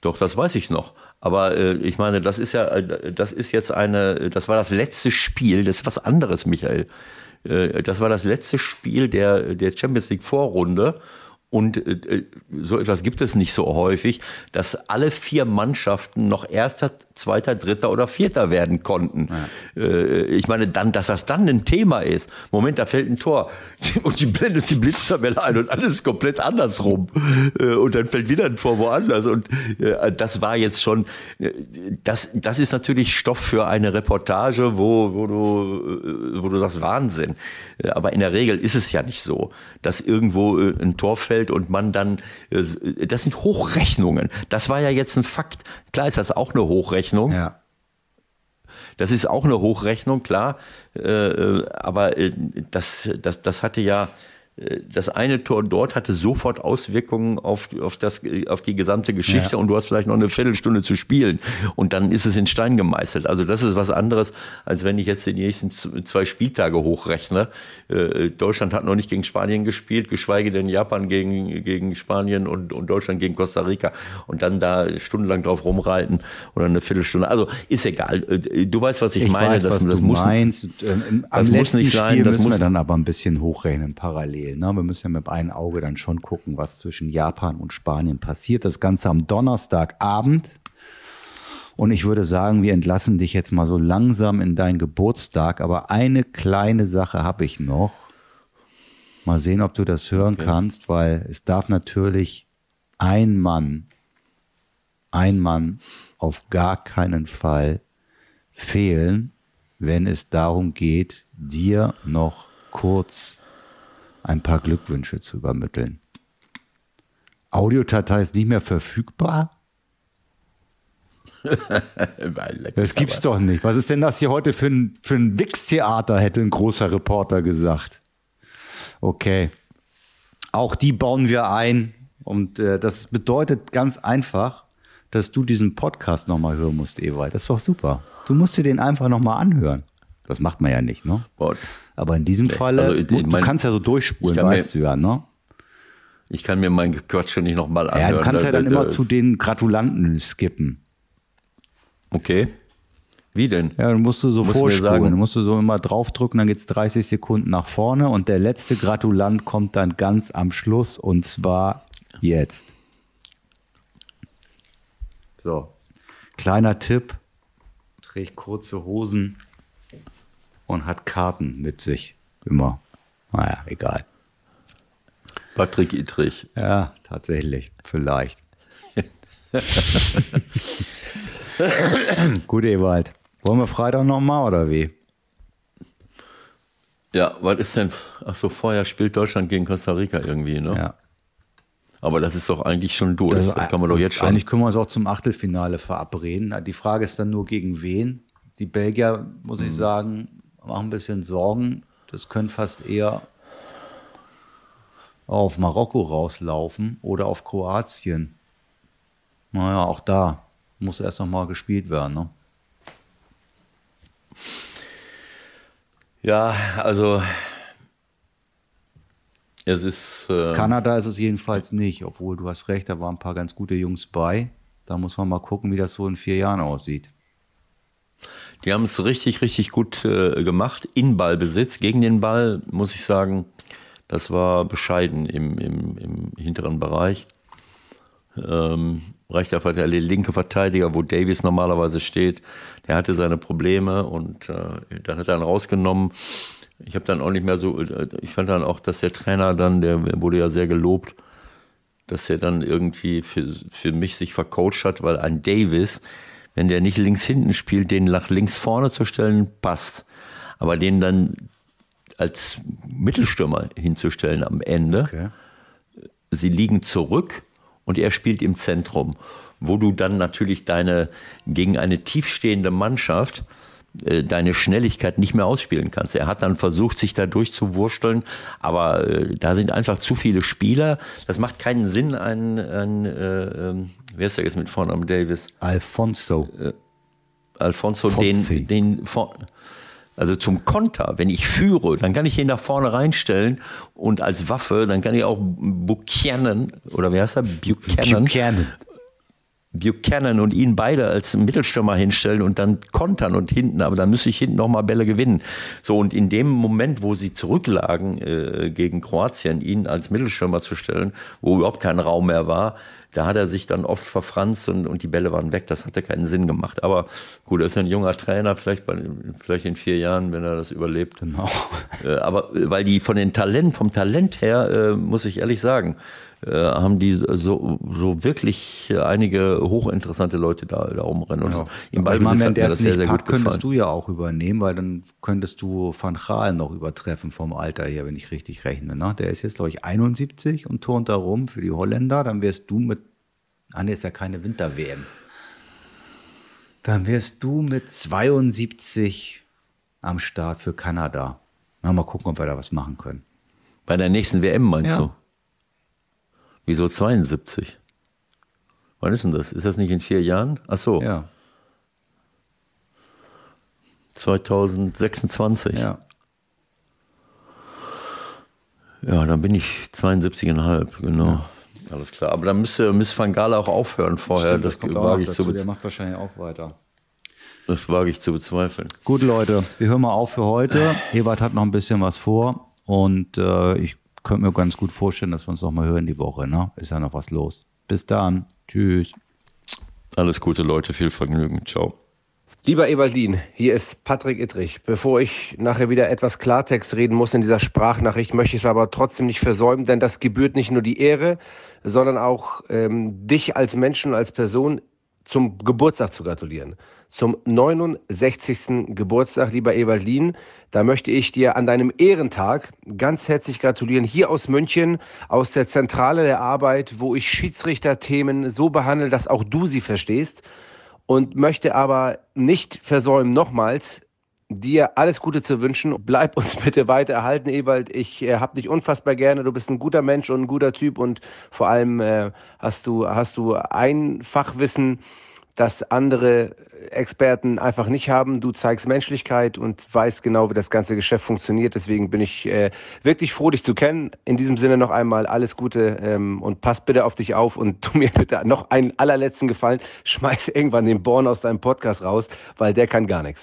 S3: doch, das weiß ich noch. Aber äh, ich meine, das ist ja, äh, das ist jetzt eine, das war das letzte Spiel, das ist was anderes, Michael. Äh, das war das letzte Spiel der, der Champions League Vorrunde. Und äh, so etwas gibt es nicht so häufig, dass alle vier Mannschaften noch erster, zweiter, dritter oder vierter werden konnten. Äh, ich meine, dann, dass das dann ein Thema ist. Moment, da fällt ein Tor und die blendet die Blitztabelle ein und alles ist komplett andersrum. Äh, und dann fällt wieder ein Tor woanders. Und äh, das war jetzt schon, äh, das, das ist natürlich Stoff für eine Reportage, wo, wo, du, äh, wo du sagst, Wahnsinn. Äh, Aber in der Regel ist es ja nicht so, dass irgendwo äh, ein Tor fällt und man dann, äh, das sind Hochrechnungen. Das war ja jetzt ein Fakt. Klar ist das auch eine Hochrechnung.
S2: Ja.
S3: Das ist auch eine Hochrechnung, klar. Äh, äh, aber äh, das, das, das hatte ja, äh, das eine Tor dort hatte sofort Auswirkungen auf, auf, das, auf die gesamte Geschichte
S2: Ja.
S3: und du hast vielleicht noch eine Viertelstunde zu spielen und dann ist es in Stein gemeißelt. Also das ist was anderes, als wenn ich jetzt die nächsten zwei Spieltage hochrechne. Äh, Deutschland hat noch nicht gegen Spanien gespielt, geschweige denn Japan gegen, gegen Spanien und, und Deutschland gegen Costa Rica und dann da stundenlang drauf rumreiten oder eine Viertelstunde. Also ist egal. Äh, Du weißt, was ich,
S2: Ich
S3: meine.
S2: weiß,
S3: das,
S2: was
S3: das muss,
S2: meinst. Am
S3: das muss nicht sein,
S2: Spiel
S3: das
S2: müssen
S3: muss-
S2: wir dann aber ein bisschen hochrechnen parallel. Ne? Wir müssen ja mit einem Auge dann schon gucken, was zwischen Japan und Spanien passiert. Das Ganze am Donnerstagabend. Und ich würde sagen, wir entlassen dich jetzt mal so langsam in deinen Geburtstag. Aber eine kleine Sache habe ich noch. Mal sehen, ob du das hören kannst, weil es darf natürlich ein Mann, ein Mann auf gar keinen Fall fehlen, wenn es darum geht, dir noch kurz ein paar Glückwünsche zu übermitteln. Audiodatei ist nicht mehr verfügbar? Das gibt's doch nicht. Was ist denn das hier heute für ein, für ein Wichstheater, hätte ein großer Reporter gesagt. Okay. Auch die bauen wir ein. Und äh, das bedeutet ganz einfach, dass du diesen Podcast nochmal hören musst, Ewald. Das ist doch super. Du musst dir den einfach nochmal anhören. Das macht man ja nicht, ne?
S3: Boah,
S2: Aber in diesem Falle,
S3: also
S2: du,
S3: mein-
S2: kannst ja so durchspulen,
S3: kann mir-
S2: weißt du ja, ne?
S3: Ich kann mir mein Gequatsche nicht nochmal anhören.
S2: Ja, du kannst ja
S3: Da-
S2: dann
S3: da-
S2: immer zu den Gratulanten skippen.
S3: Okay. Wie denn?
S2: Ja, dann musst du so
S3: Musst
S2: vorspulen.
S3: sagen.
S2: Dann musst du so immer draufdrücken, dann geht's 30 Sekunden nach vorne und der letzte Gratulant kommt dann ganz am Schluss und zwar jetzt. So, kleiner Tipp, trägt kurze Hosen und hat Karten mit sich. Immer. Naja, egal.
S3: Patrick Ittrich.
S2: Ja, tatsächlich. Vielleicht. Gut, Ewald. Wollen wir Freitag nochmal oder wie?
S3: Ja, was ist denn? Achso, vorher spielt Deutschland gegen Costa Rica irgendwie, ne?
S2: Ja.
S3: Aber das ist doch eigentlich schon durch.
S2: Also,
S3: das kann man doch jetzt schon.
S2: Eigentlich können wir uns auch zum Achtelfinale verabreden. Die Frage ist dann nur gegen wen. Die Belgier, muss
S3: Mhm.
S2: ich sagen, machen ein bisschen Sorgen. Das könnte fast eher auf Marokko rauslaufen oder auf Kroatien. Naja, auch da muss erst noch mal gespielt werden. Ne?
S3: Ja, also es ist. Äh,
S2: Kanada ist es jedenfalls nicht, obwohl du hast recht, da waren ein paar ganz gute Jungs bei. Da muss man mal gucken, wie das so in vier Jahren aussieht.
S3: Die haben es richtig, richtig gut äh, gemacht. In Ballbesitz. Gegen den Ball, muss ich sagen, das war bescheiden im, im, im hinteren Bereich. Ähm, rechter Verteidiger, linke Verteidiger, wo Davies normalerweise steht, der hatte seine Probleme und äh, dann hat er ihn rausgenommen. Ich habe dann auch nicht mehr so, äh, ich fand dann auch, dass der Trainer dann, der wurde ja sehr gelobt, dass er dann irgendwie für, für mich sich vercoacht hat, weil ein Davis, wenn der nicht links hinten spielt, den nach links vorne zu stellen, passt. Aber den dann als Mittelstürmer hinzustellen am Ende,
S2: Okay.
S3: sie liegen zurück und er spielt im Zentrum. wo du dann natürlich deine gegen eine tiefstehende Mannschaft äh, deine Schnelligkeit nicht mehr ausspielen kannst. Er hat dann versucht, sich da durchzuwursteln, aber äh, da sind einfach zu viele Spieler. Das macht keinen Sinn, ein, ein äh, äh, wer ist der jetzt mit Vornamen Davis?
S2: Alfonso.
S3: Äh, Alfonso, den, den, also zum Konter, wenn ich führe, dann kann ich ihn nach vorne reinstellen und als Waffe, dann kann ich auch Buchanan, oder wie heißt er? Buchanan. Buchanan. Buchanan und ihn beide als Mittelstürmer hinstellen und dann kontern und hinten, aber dann müsste ich hinten nochmal Bälle gewinnen. So, und in dem Moment, wo sie zurücklagen äh, gegen Kroatien, ihn als Mittelstürmer zu stellen, wo überhaupt kein Raum mehr war, da hat er sich dann oft verfranst und, und die Bälle waren weg. Das hatte keinen Sinn gemacht. Aber gut, er ist ein junger Trainer, vielleicht, bei, vielleicht in vier Jahren, wenn er das überlebt. Genau. Äh, aber weil die von den Talent, vom Talent her, äh, muss ich ehrlich sagen, äh, haben die so, so wirklich einige hochinteressante Leute da, da rumrennen. Und
S2: ja. im Ballbesitz hat mir das sehr, sehr gut gefallen. könntest du ja auch übernehmen, weil dann könntest du Van Gaal noch übertreffen vom Alter her, wenn ich richtig rechne. Ne? Der ist jetzt, glaube ich, 71 und turnt da rum für die Holländer. Dann wärst du mit, ah nee, ist ja keine Winter-WM. Dann wärst du mit 72 am Start für Kanada. mal gucken, ob wir da was machen können.
S3: Bei der nächsten WM meinst ja. du? Wieso 72? Wann ist denn das? Ist das nicht in vier Jahren? Ach so.
S2: Ja.
S3: 2026.
S2: Ja.
S3: Ja, dann bin ich 72,5, genau. Ja. Alles klar. Aber dann müsste, müsste Van Gaal auch aufhören vorher.
S2: Stimmt, das, das wage ich zu Der macht wahrscheinlich auch weiter.
S3: Das wage ich zu bezweifeln.
S2: Gut, Leute, wir hören mal auf für heute. Ewald hat noch ein bisschen was vor und äh, ich könnte mir ganz gut vorstellen, dass wir uns noch mal hören die Woche. Ne? Ist ja noch was los. Bis dann. Tschüss.
S3: Alles Gute, Leute. Viel Vergnügen. Ciao.
S7: Lieber Ewaldin, hier ist Patrick Ittrich. Bevor ich nachher wieder etwas Klartext reden muss in dieser Sprachnachricht, möchte ich es aber trotzdem nicht versäumen, denn das gebührt nicht nur die Ehre, sondern auch ähm, dich als Menschen, als Person zum Geburtstag zu gratulieren. Zum 69. Geburtstag, lieber Ewaldin. Da möchte ich dir an deinem Ehrentag ganz herzlich gratulieren. Hier aus München, aus der Zentrale der Arbeit, wo ich Schiedsrichterthemen so behandle, dass auch du sie verstehst. Und möchte aber nicht versäumen, nochmals dir alles Gute zu wünschen. Bleib uns bitte weiter erhalten, Ewald. Ich äh, hab dich unfassbar gerne. Du bist ein guter Mensch und ein guter Typ und vor allem äh, hast du hast du ein Fachwissen, das andere Experten einfach nicht haben. Du zeigst Menschlichkeit und weißt genau, wie das ganze Geschäft funktioniert. Deswegen bin ich äh, wirklich froh, dich zu kennen. In diesem Sinne noch einmal alles Gute ähm, und pass bitte auf dich auf und tu mir bitte noch einen allerletzten Gefallen. Schmeiß irgendwann den Born aus deinem Podcast raus, weil der kann gar nichts.